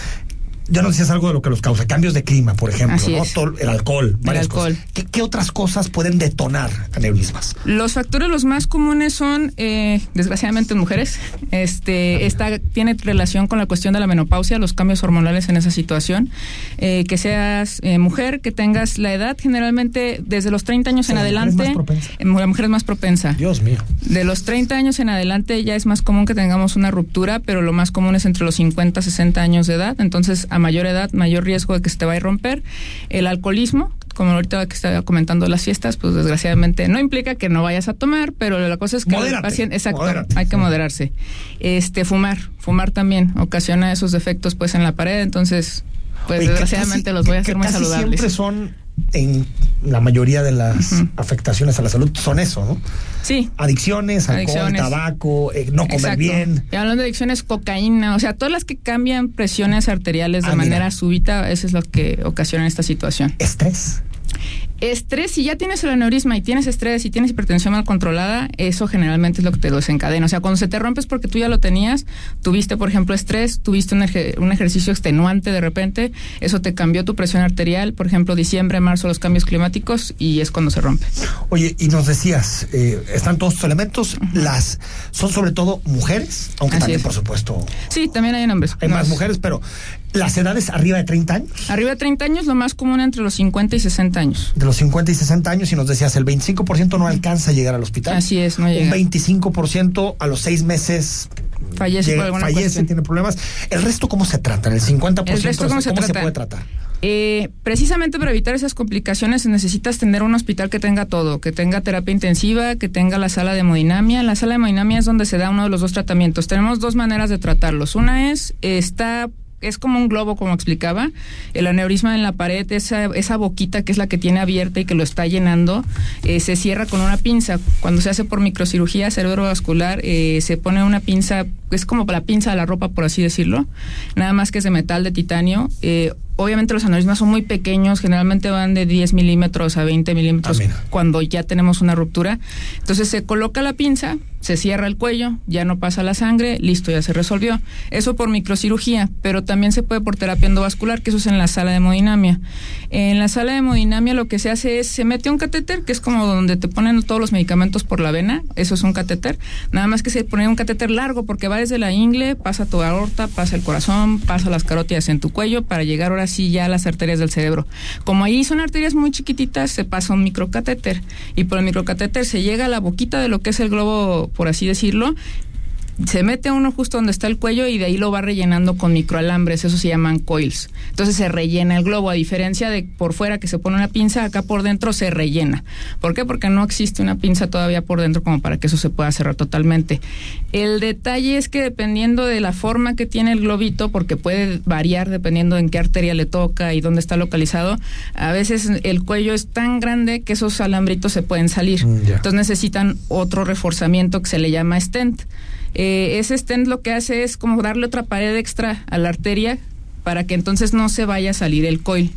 ya nos decías algo de lo que los causa, cambios de clima, por ejemplo, ¿no? el alcohol, varias alcohol. cosas. ¿Qué, qué otras cosas pueden detonar aneurismas? Los factores los más comunes son, eh, desgraciadamente, en mujeres. Este, esta tiene relación con la cuestión de la menopausia, los cambios hormonales en esa situación. Eh, que seas eh, mujer, que tengas la edad, generalmente desde los 30 años O sea, en adelante, la mujer es más propensa. Dios mío. De los 30 años en adelante ya es más común que tengamos una ruptura, pero lo más común es entre los 50 y 60 años de edad. Entonces, a mayor edad, mayor riesgo de que se te vaya a romper. El alcoholismo, como ahorita que estaba comentando las fiestas, pues desgraciadamente no implica que no vayas a tomar, pero la cosa es que el paciente, exacto, modérate. hay que moderarse. Este, fumar, fumar también ocasiona esos defectos pues en la pared, entonces pues Oye, desgraciadamente casi- los voy a hacer muy saludables. Siempre son, en la mayoría de las afectaciones a la salud, son eso, ¿no? Sí. Adicciones, alcohol, Adicciones. tabaco, eh, no comer Exacto. bien. Y hablando de adicciones, cocaína, o sea, todas las que cambian presiones arteriales de Ah, mira. manera súbita, eso es lo que ocasiona esta situación. Estrés. Estrés, si ya tienes el aneurisma y tienes estrés y tienes hipertensión mal controlada, eso generalmente es lo que te desencadena. O sea, cuando se te rompes porque tú ya lo tenías, tuviste, por ejemplo, estrés, tuviste un, un ejercicio extenuante de repente, eso te cambió tu presión arterial, por ejemplo, diciembre, marzo, los cambios climáticos, y es cuando se rompe. Oye, y nos decías, eh, están todos estos elementos, las son sobre todo mujeres, aunque Así también, es. por supuesto, Sí, también hay en hombres. hay No más es- mujeres, pero las edades arriba de 30 años. Arriba de 30 años, lo más común entre los 50 y 60 años. de los 50 y 60 años y nos decías el 25% no alcanza a llegar al hospital. Así es, no Un llega. 25% a los seis meses Fallece por alguna fallece, cuestión. tiene problemas. ¿El resto cómo se trata? ¿El 50% El resto, ¿cómo se trata? puede tratar? Eh, precisamente para evitar esas complicaciones necesitas tener un hospital que tenga todo, que tenga terapia intensiva, que tenga la sala de hemodinamia. La sala de hemodinamia es donde se da uno de los dos tratamientos. Tenemos dos maneras de tratarlos. Una es, está es como un globo, como explicaba, el aneurisma en la pared, esa, esa boquita que es la que tiene abierta y que lo está llenando, eh, se cierra con una pinza. Cuando se hace por microcirugía cerebrovascular, eh, se pone una pinza, es como la pinza de la ropa, por así decirlo, nada más que es de metal de titanio. Eh, obviamente los aneurismas son muy pequeños, generalmente van de 10 milímetros a 20 milímetros cuando ya tenemos una ruptura. Entonces se coloca la pinza, se cierra el cuello, ya no pasa la sangre, listo, ya se resolvió. Eso por microcirugía, pero también se puede por terapia endovascular, que eso es en la sala de hemodinamia. En la sala de hemodinamia lo que se hace es, se mete un catéter, que es como donde te ponen todos los medicamentos por la vena, eso es un catéter, nada más que se pone un catéter largo porque va desde la ingle, pasa tu aorta, pasa el corazón, pasa las carótidas en tu cuello para llegar ahora sí ya las arterias del cerebro. Como ahí son arterias muy chiquititas, se pasa un microcatéter y por el microcatéter se llega a la boquita de lo que es el globo, por así decirlo, se mete uno justo donde está el cuello y de ahí lo va rellenando con microalambres, eso se llaman coils. Entonces se rellena el globo, a diferencia de por fuera que se pone una pinza, acá por dentro se rellena. ¿Por qué? Porque no existe una pinza todavía por dentro como para que eso se pueda cerrar totalmente. El detalle es que dependiendo de la forma que tiene el globito, porque puede variar dependiendo en qué arteria le toca y dónde está localizado, a veces el cuello es tan grande que esos alambritos se pueden salir. Entonces necesitan otro reforzamiento que se le llama stent. Eh, ese stent lo que hace es como darle otra pared extra a la arteria para que entonces no se vaya a salir el coil.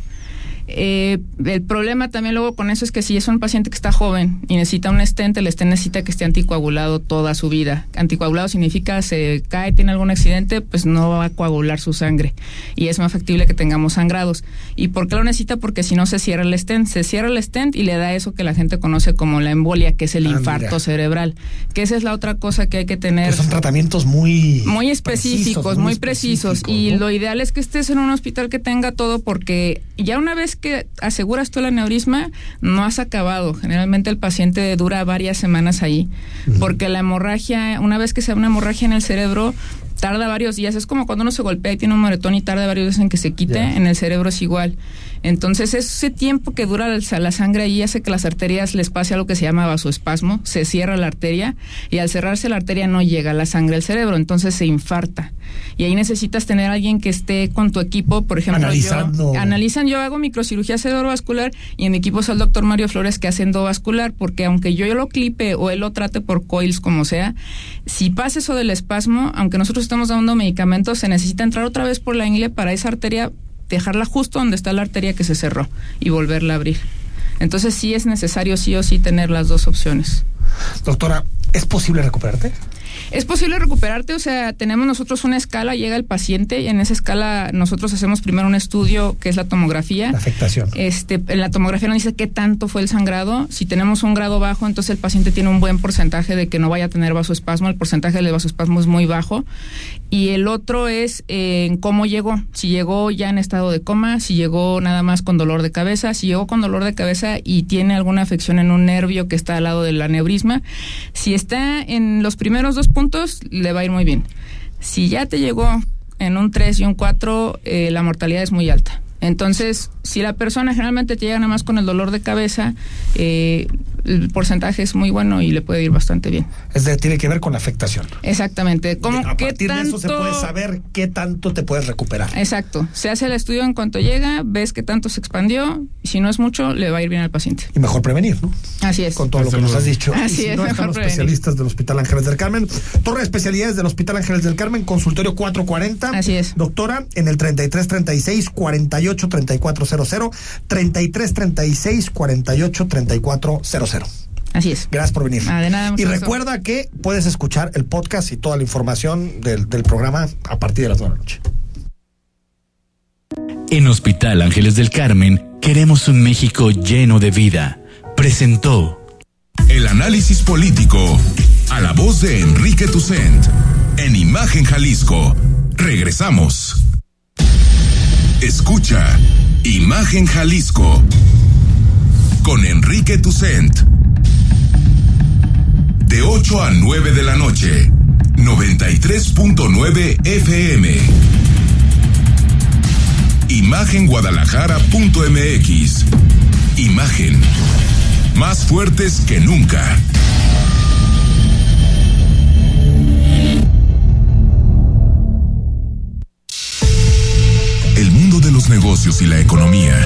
Eh, el problema también luego con eso es que si es un paciente que está joven y necesita un stent, el stent necesita que esté anticoagulado toda su vida. Anticoagulado significa se cae, tiene algún accidente, pues no va a coagular su sangre y es más factible que tengamos sangrados. ¿Y por qué lo necesita? Porque si no se cierra el stent, se cierra el stent y le da eso que la gente conoce como la embolia, que es el Ah, infarto mira. cerebral. Que esa es la otra cosa que hay que tener Que son tratamientos muy muy específicos, muy precisos. y lo ideal es que estés en un hospital que tenga todo porque ya una vez que aseguras tú el aneurisma, no has acabado. Generalmente el paciente dura varias semanas ahí porque la hemorragia, una vez que se da una hemorragia en el cerebro, tarda varios días. Es como cuando uno se golpea y tiene un moretón y tarda varios días en que se quite, en el cerebro es igual. Entonces, ese tiempo que dura la, la sangre ahí hace que las arterias les pase algo que se llama vasoespasmo, se cierra la arteria y al cerrarse la arteria no llega la sangre al cerebro, entonces se infarta. Y ahí necesitas tener a alguien que esté con tu equipo, por ejemplo, Analizando. yo analizan, yo hago microcirugía cerebrovascular y en mi equipo está el doctor Mario Flores que hace endovascular, porque aunque yo, yo lo clipe o él lo trate por coils como sea, si pasa eso del espasmo, aunque nosotros estamos dando medicamentos, se necesita entrar otra vez por la ingle para esa arteria dejarla justo donde está la arteria que se cerró y volverla a abrir. Entonces sí es necesario sí o sí tener las dos opciones. Doctora, ¿es posible recuperarte? Es posible recuperarte, o sea, tenemos nosotros una escala, llega el paciente y en esa escala nosotros hacemos primero un estudio que es la tomografía. La afectación. Este, en la tomografía nos dice qué tanto fue el sangrado. Si tenemos un grado bajo, entonces el paciente tiene un buen porcentaje de que no vaya a tener vasoespasmo. El porcentaje de vasoespasmo es muy bajo. Y el otro es eh, en cómo llegó. Si llegó ya en estado de coma, si llegó nada más con dolor de cabeza, si llegó con dolor de cabeza y tiene alguna afección en un nervio que está al lado del aneurisma. Si está en los primeros dos puntos, le va a ir muy bien. Si ya te llegó en un 3 y un 4, eh, la mortalidad es muy alta. Entonces, si la persona generalmente te llega nada más con el dolor de cabeza, eh, el porcentaje es muy bueno y le puede ir bastante bien. Es de, tiene que ver con la afectación. Exactamente. ¿Cómo, a qué partir tanto... de eso se puede saber qué tanto te puedes recuperar. Exacto. Se hace el estudio en cuanto llega, ves qué tanto se expandió y si no es mucho, le va a ir bien al paciente. Y mejor prevenir, ¿no? Así es. Con todo lo que nos has dicho. Así y si es, no mejor están los prevenir. especialistas del Hospital Ángeles del Carmen. Torre de especialidades del Hospital Ángeles del Carmen, consultorio 440. Así es. Doctora, en el 3336 48 3400, 3336 48 3400. Así es. Gracias por venir. Ah, de nada, y recuerda que puedes escuchar el podcast y toda la información del, del programa a partir de las 9 de la noche. En Hospital Ángeles del Carmen queremos un México lleno de vida. Presentó El análisis político a la voz de Enrique Tucent en Imagen Jalisco. Regresamos. Escucha Imagen Jalisco con Enrique Tucent. De 8 a 9 de la noche, 93.9 FM. Imagenguadalajara.mx. Imagen. Más fuertes que nunca. El mundo de los negocios y la economía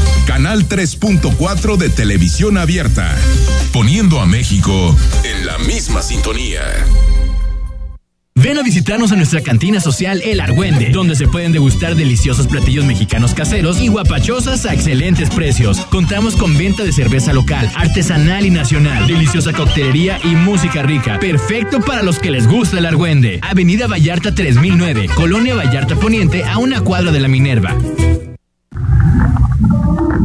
Canal 3.4 de televisión abierta, poniendo a México en la misma sintonía. Ven a visitarnos a nuestra cantina social El Argüende, donde se pueden degustar deliciosos platillos mexicanos caseros y guapachosas a excelentes precios. Contamos con venta de cerveza local, artesanal y nacional, deliciosa coctelería y música rica. Perfecto para los que les gusta el Argüende. Avenida Vallarta 3009, Colonia Vallarta Poniente, a una cuadra de la Minerva.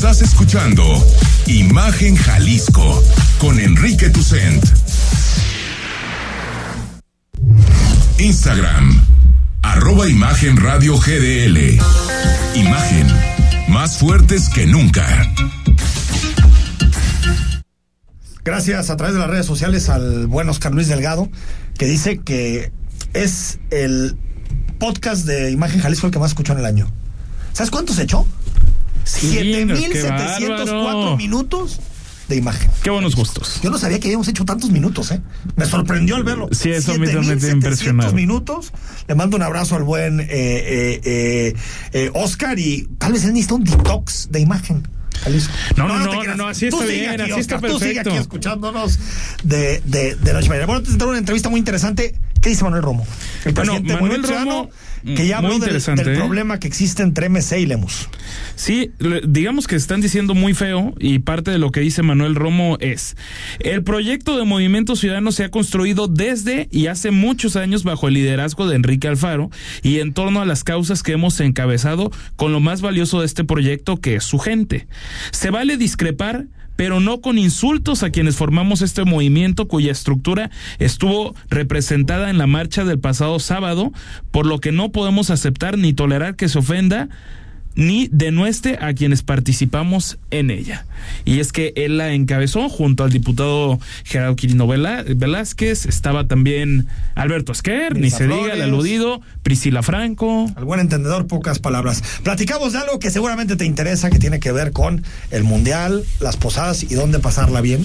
Estás escuchando Imagen Jalisco con Enrique Tucent. Instagram, arroba Imagen Radio GDL. Imagen, más fuertes que nunca. Gracias a través de las redes sociales al buen Oscar Luis Delgado, que dice que es el podcast de Imagen Jalisco el que más escuchó en el año. ¿Sabes cuántos echó? Sí, qué 7704 bárbaro. minutos de imagen. Qué buenos gustos. Yo no sabía que habíamos hecho tantos minutos, ¿eh? Me sorprendió al verlo. Sí, eso me tiene 7700 impresionado. minutos. Le mando un abrazo al buen eh, eh, eh, eh, Oscar y tal vez él necesita un detox de imagen. Jalisco. No, no, no, creas. no, así está bien, aquí, así está Oscar, Tú sigue perfecto. aquí escuchándonos de, de, de Noche. Bueno, te una entrevista muy interesante. ¿Qué dice Manuel Romo? El Bueno, presidente Manuel Romo, que ya muy habló del, ¿eh? problema que existe entre MC y Lemus. Sí, digamos que están diciendo muy feo y parte de lo que dice Manuel Romo es, el proyecto de Movimiento Ciudadano se ha construido desde y hace muchos años bajo el liderazgo de Enrique Alfaro y en torno a las causas que hemos encabezado con lo más valioso de este proyecto que es su gente. Se vale discrepar pero no con insultos a quienes formamos este movimiento cuya estructura estuvo representada en la marcha del pasado sábado, por lo que no podemos aceptar ni tolerar que se ofenda ni denueste a quienes participamos en ella. Y es que él la encabezó junto al diputado Gerardo Quirino Velázquez, estaba también Alberto Esquer, ni se diga el aludido, Priscila Franco. Al buen entendedor, pocas palabras. Platicamos de algo que seguramente te interesa, que tiene que ver con el mundial, las posadas y dónde pasarla bien.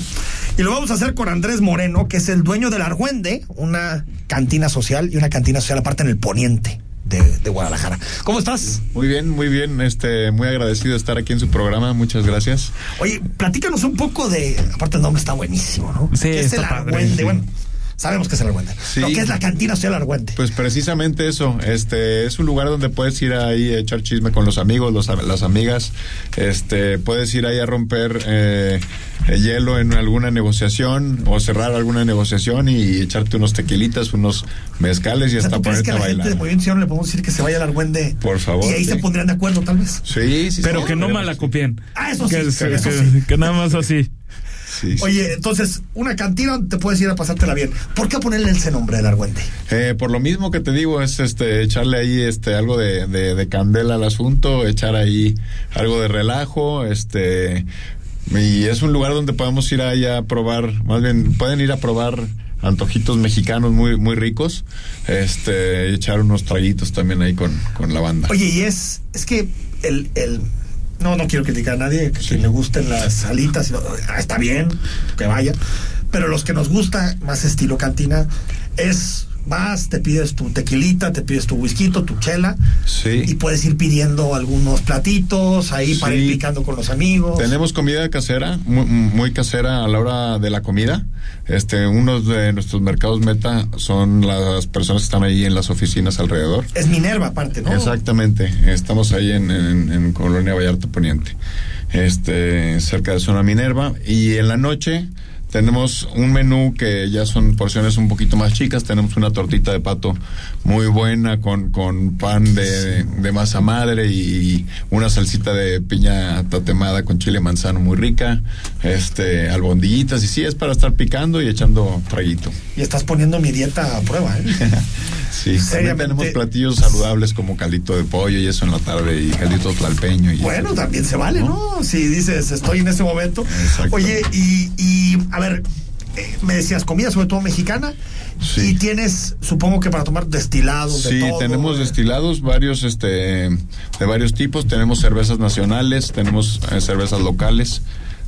Y lo vamos a hacer con Andrés Moreno, que es el dueño del Argüende, una cantina social y una cantina social aparte en el poniente de, de Guadalajara. ¿Cómo estás? Muy bien, muy bien. Este, muy agradecido de estar aquí en su programa. Muchas gracias. Oye, platícanos un poco de. Aparte, el nombre está buenísimo, ¿no? Sí, ¿Qué es está el padre, Argüende? sí. Bueno, sabemos que es el Argüende. Sí. Lo que es la cantina social Argüende. Pues precisamente eso. Este, es un lugar donde puedes ir ahí a echar chisme con los amigos, los, las amigas. Este, puedes ir ahí a romper eh, el hielo en alguna negociación o cerrar alguna negociación y echarte unos tequilitas, unos mezcales y O sea, hasta ¿tú crees ponerte que a la gente bailar. de Movimiento Ciudadano le podemos decir que se vaya al Argüende? Por favor. Y ahí se sí. pondrían de acuerdo, tal vez. Sí, sí, Pero sí. que no malacopien. Ah, eso sí, que, sí, que- eso que nada más así. Sí, sí. Oye, entonces, una cantina te puedes ir a pasártela bien. ¿Por qué ponerle ese nombre al Argüende? Eh, por lo mismo que te digo, es este echarle ahí este algo de, de, de candela al asunto, echar ahí algo de relajo, este y es un lugar donde podemos ir ahí a probar, más bien pueden ir a probar antojitos mexicanos muy muy ricos, este echar unos traguitos también ahí con, con la banda. Oye, y es, es que el, el no, no quiero criticar a nadie, que quien le gusten las alitas, ah, está bien, que vaya. Pero los que nos gusta más estilo cantina, es vas, te pides tu tequilita, te pides tu whisky, tu chela, Sí. y puedes ir pidiendo algunos platitos ahí para ir picando con los amigos. Tenemos comida casera, muy, muy casera a la hora de la comida. Este, uno de nuestros mercados meta son las personas que están ahí en las oficinas alrededor. Es Minerva aparte, ¿no? Exactamente, estamos ahí en, en- en Colonia Vallarta Poniente, este, cerca de zona Minerva, y en la noche tenemos un menú que ya son porciones un poquito más chicas, tenemos una tortita de pato muy buena con, con pan de, de masa madre y una salsita de piña tatemada con chile manzano muy rica, este, albondillitas, y sí, es para estar picando y echando traguito. Y estás poniendo mi dieta a prueba, ¿eh? Sí, también tenemos platillos saludables como caldito de pollo y eso en la tarde y caldito tlalpeño. Y Bueno, también se vale, ¿no? Si dices, estoy en ese momento. Oye, y, y, a ver, eh, me decías, comida sobre todo mexicana. Y tienes, supongo que para tomar destilados de Sí, todo. tenemos destilados varios, este, de varios tipos. Tenemos cervezas nacionales, tenemos eh, cervezas locales.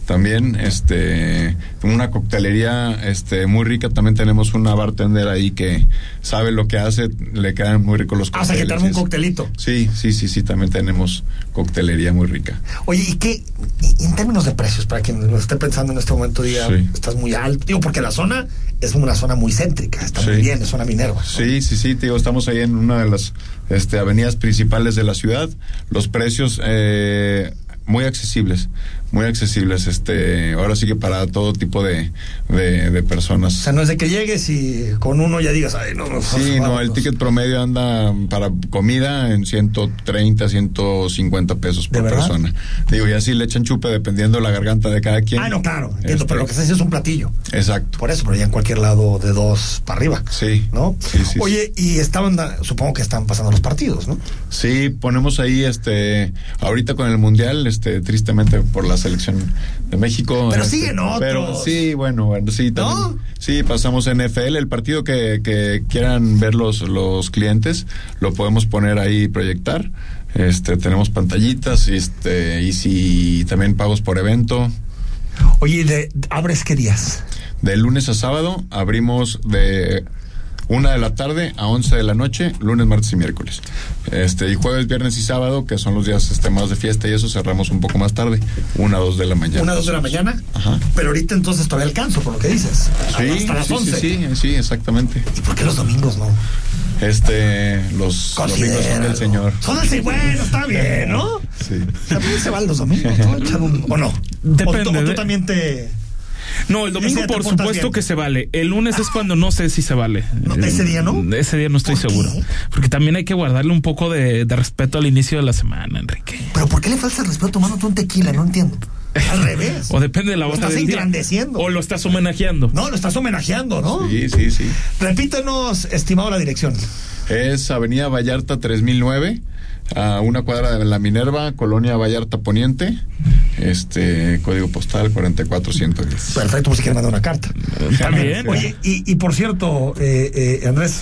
También, este, una coctelería, este, muy rica. También tenemos una bartender ahí que sabe lo que hace. Le quedan muy ricos los Ah, o sea, que te cócteles. arma un coctelito. Sí, sí, sí, sí. También tenemos coctelería muy rica. Oye, ¿y qué? y- en términos de precios, para quien lo esté pensando en este momento, diga, Sí. estás muy alto. Digo, porque la zona es una zona muy céntrica, está muy bien, es zona Minerva. Sí, sí, sí, digo, estamos ahí en una de las este, avenidas principales de la ciudad. Los precios eh, muy accesibles, muy accesibles. Este, ahora sí que para todo tipo de, de, de O personas. sea, no es de que llegues y con uno ya digas, ay, no, no. Sí, no, el ticket promedio anda para comida en 130, 150 pesos por persona. Digo, ya sí le echan chupe dependiendo la garganta de cada quien. Ah, no, claro, entiendo, Este, pero lo que se hace es un platillo. Exacto. Por eso, pero ya en cualquier lado de dos para arriba. Sí. ¿No? Sí, sí, Oye, y estaban, supongo que están pasando los partidos, ¿no? Sí, ponemos ahí, este, ahorita con el mundial, este, tristemente por la selección de México. Pero este, siguen otros. Pero sí, bueno, bueno, sí, también, sí, pasamos NFL, el partido que, que quieran ver los, los clientes, lo podemos poner ahí y proyectar. Este, tenemos pantallitas, este, y si también pagos por evento. Oye, ¿y de, ¿abres qué días? De lunes a sábado abrimos de una de la tarde a 11 de la noche, lunes, martes y miércoles. Este, y jueves, viernes y sábado, que son los días este, más de fiesta y eso, cerramos un poco más tarde, una, dos de la mañana. Una, dos de la mañana. Ajá. Pero ahorita entonces todavía alcanzo, por lo que dices. Sí, Hasta las sí, 11. sí, sí, sí, exactamente. ¿Y por qué los domingos no? Este, los domingos son del Señor. Son del Bueno, está bien, ¿no? Sí. También se van los domingos, ¿no? Un- ¿O no? Depende O, tú- o tú también te... No, el domingo por supuesto bien. que se vale. El lunes es cuando no sé si se vale. Eh, ¿ese día no? Ese día no estoy seguro. Porque también hay que guardarle un poco de, de respeto al inicio de la semana, Enrique. ¿Pero por qué le falta el respeto tomándote un tequila? No entiendo. Al revés. O depende de la Lo hora estás del día. engrandeciendo. O lo estás homenajeando. No, lo estás homenajeando, ¿no? Sí, sí, sí. Repítenos, estimado, la dirección. Es Avenida Vallarta 3009, a una cuadra de la Minerva, Colonia Vallarta Poniente, este código postal 44110. Perfecto, por si quieren mandar una carta. También. Oye, y, por cierto, eh, eh, Andrés,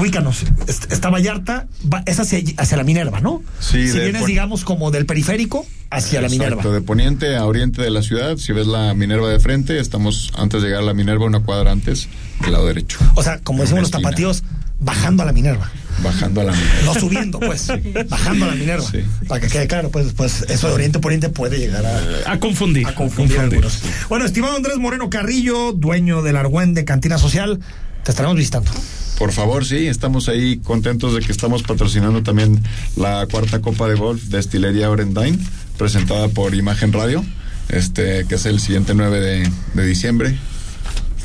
ubícanos. Est- Está Vallarta, va- es hacia, hacia la Minerva, ¿no? Sí, Si vienes, digamos, como del periférico hacia la Minerva. De poniente a oriente de la ciudad, si ves la Minerva de frente, estamos antes de llegar a la Minerva, una cuadra antes, del lado derecho. O sea, como decimos los tapatíos, bajando a la Minerva. Bajando a la Minerva. No subiendo, pues. Bajando a la Minerva. Para que quede claro, pues, pues eso de oriente por oriente puede llegar a, A confundir. a confundir algunos. Bueno, estimado Andrés Moreno Carrillo, dueño del Argüende Cantina Social, te estaremos visitando. Por favor, sí, estamos ahí contentos de que estamos patrocinando también la cuarta Copa de Golf de Estilería Orendine, presentada por Imagen Radio, este que es el siguiente 9 de, de diciembre.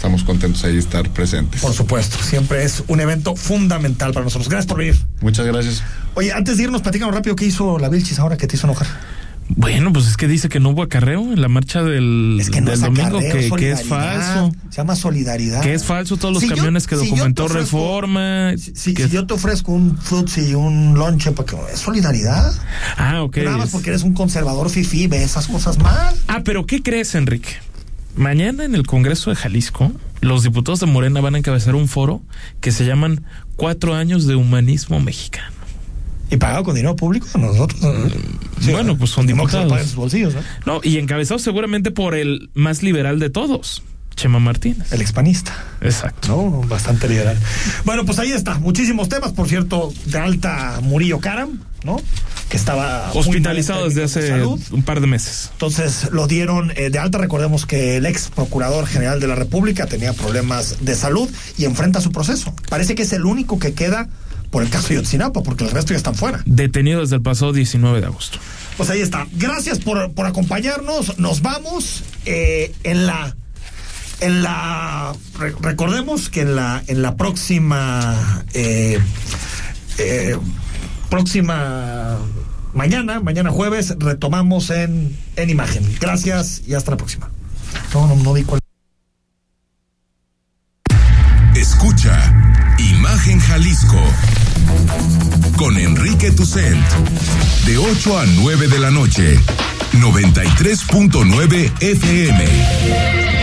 Estamos contentos ahí de estar presentes. Por supuesto, siempre es un evento fundamental para nosotros. Gracias por venir. Muchas gracias. Oye, antes de irnos, platícanos rápido qué hizo la Vilchis ahora que te hizo enojar. Bueno, pues es que dice que no hubo acarreo en la marcha del, Es que no del es domingo, acarreo, que, que es falso. Se llama solidaridad. Que es falso todos los Si yo- camiones que si documentó ofrezco- Reforma. Si, que- si yo te ofrezco un fruits y un lonche, porque es solidaridad. Ah, ok. Nada más porque eres un conservador fifí, ve esas cosas mal. Ah, pero ¿qué crees, Enrique? Mañana en el Congreso de Jalisco, los diputados de Morena van a encabezar un foro que se llaman Cuatro años de humanismo mexicano. Y pagado con dinero público, nosotros. bueno, pues son modo que se diputados. sus bolsillos, ¿no? No, y encabezado seguramente por el más liberal de todos, Chema Martínez. El expanista. Exacto. No, bastante liberal. Bueno, pues ahí está. Muchísimos temas, por cierto, de alta Murillo Karam, ¿no? Que estaba Hospitalizado desde de hace un par de meses. Entonces lo dieron eh, de alta. Recordemos que el ex procurador general de la República tenía problemas de salud y enfrenta su proceso. Parece que es el único que queda por el caso de Yotzinapa, porque el resto ya están fuera. Detenido desde el pasado 19 de agosto. Pues ahí está. Gracias por, por acompañarnos. Nos vamos eh, en la. En la. re- recordemos que en la, en la próxima. eh, eh, próxima. Mañana, mañana jueves, retomamos en, en imagen. Gracias y hasta la próxima. No, no. Escucha Imagen Jalisco con Enrique Tucent de 8 a 9 de la noche 93.9 FM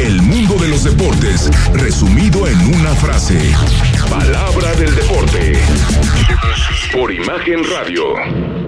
El mundo de los deportes resumido en una frase. Palabra del deporte. Por Imagen Radio.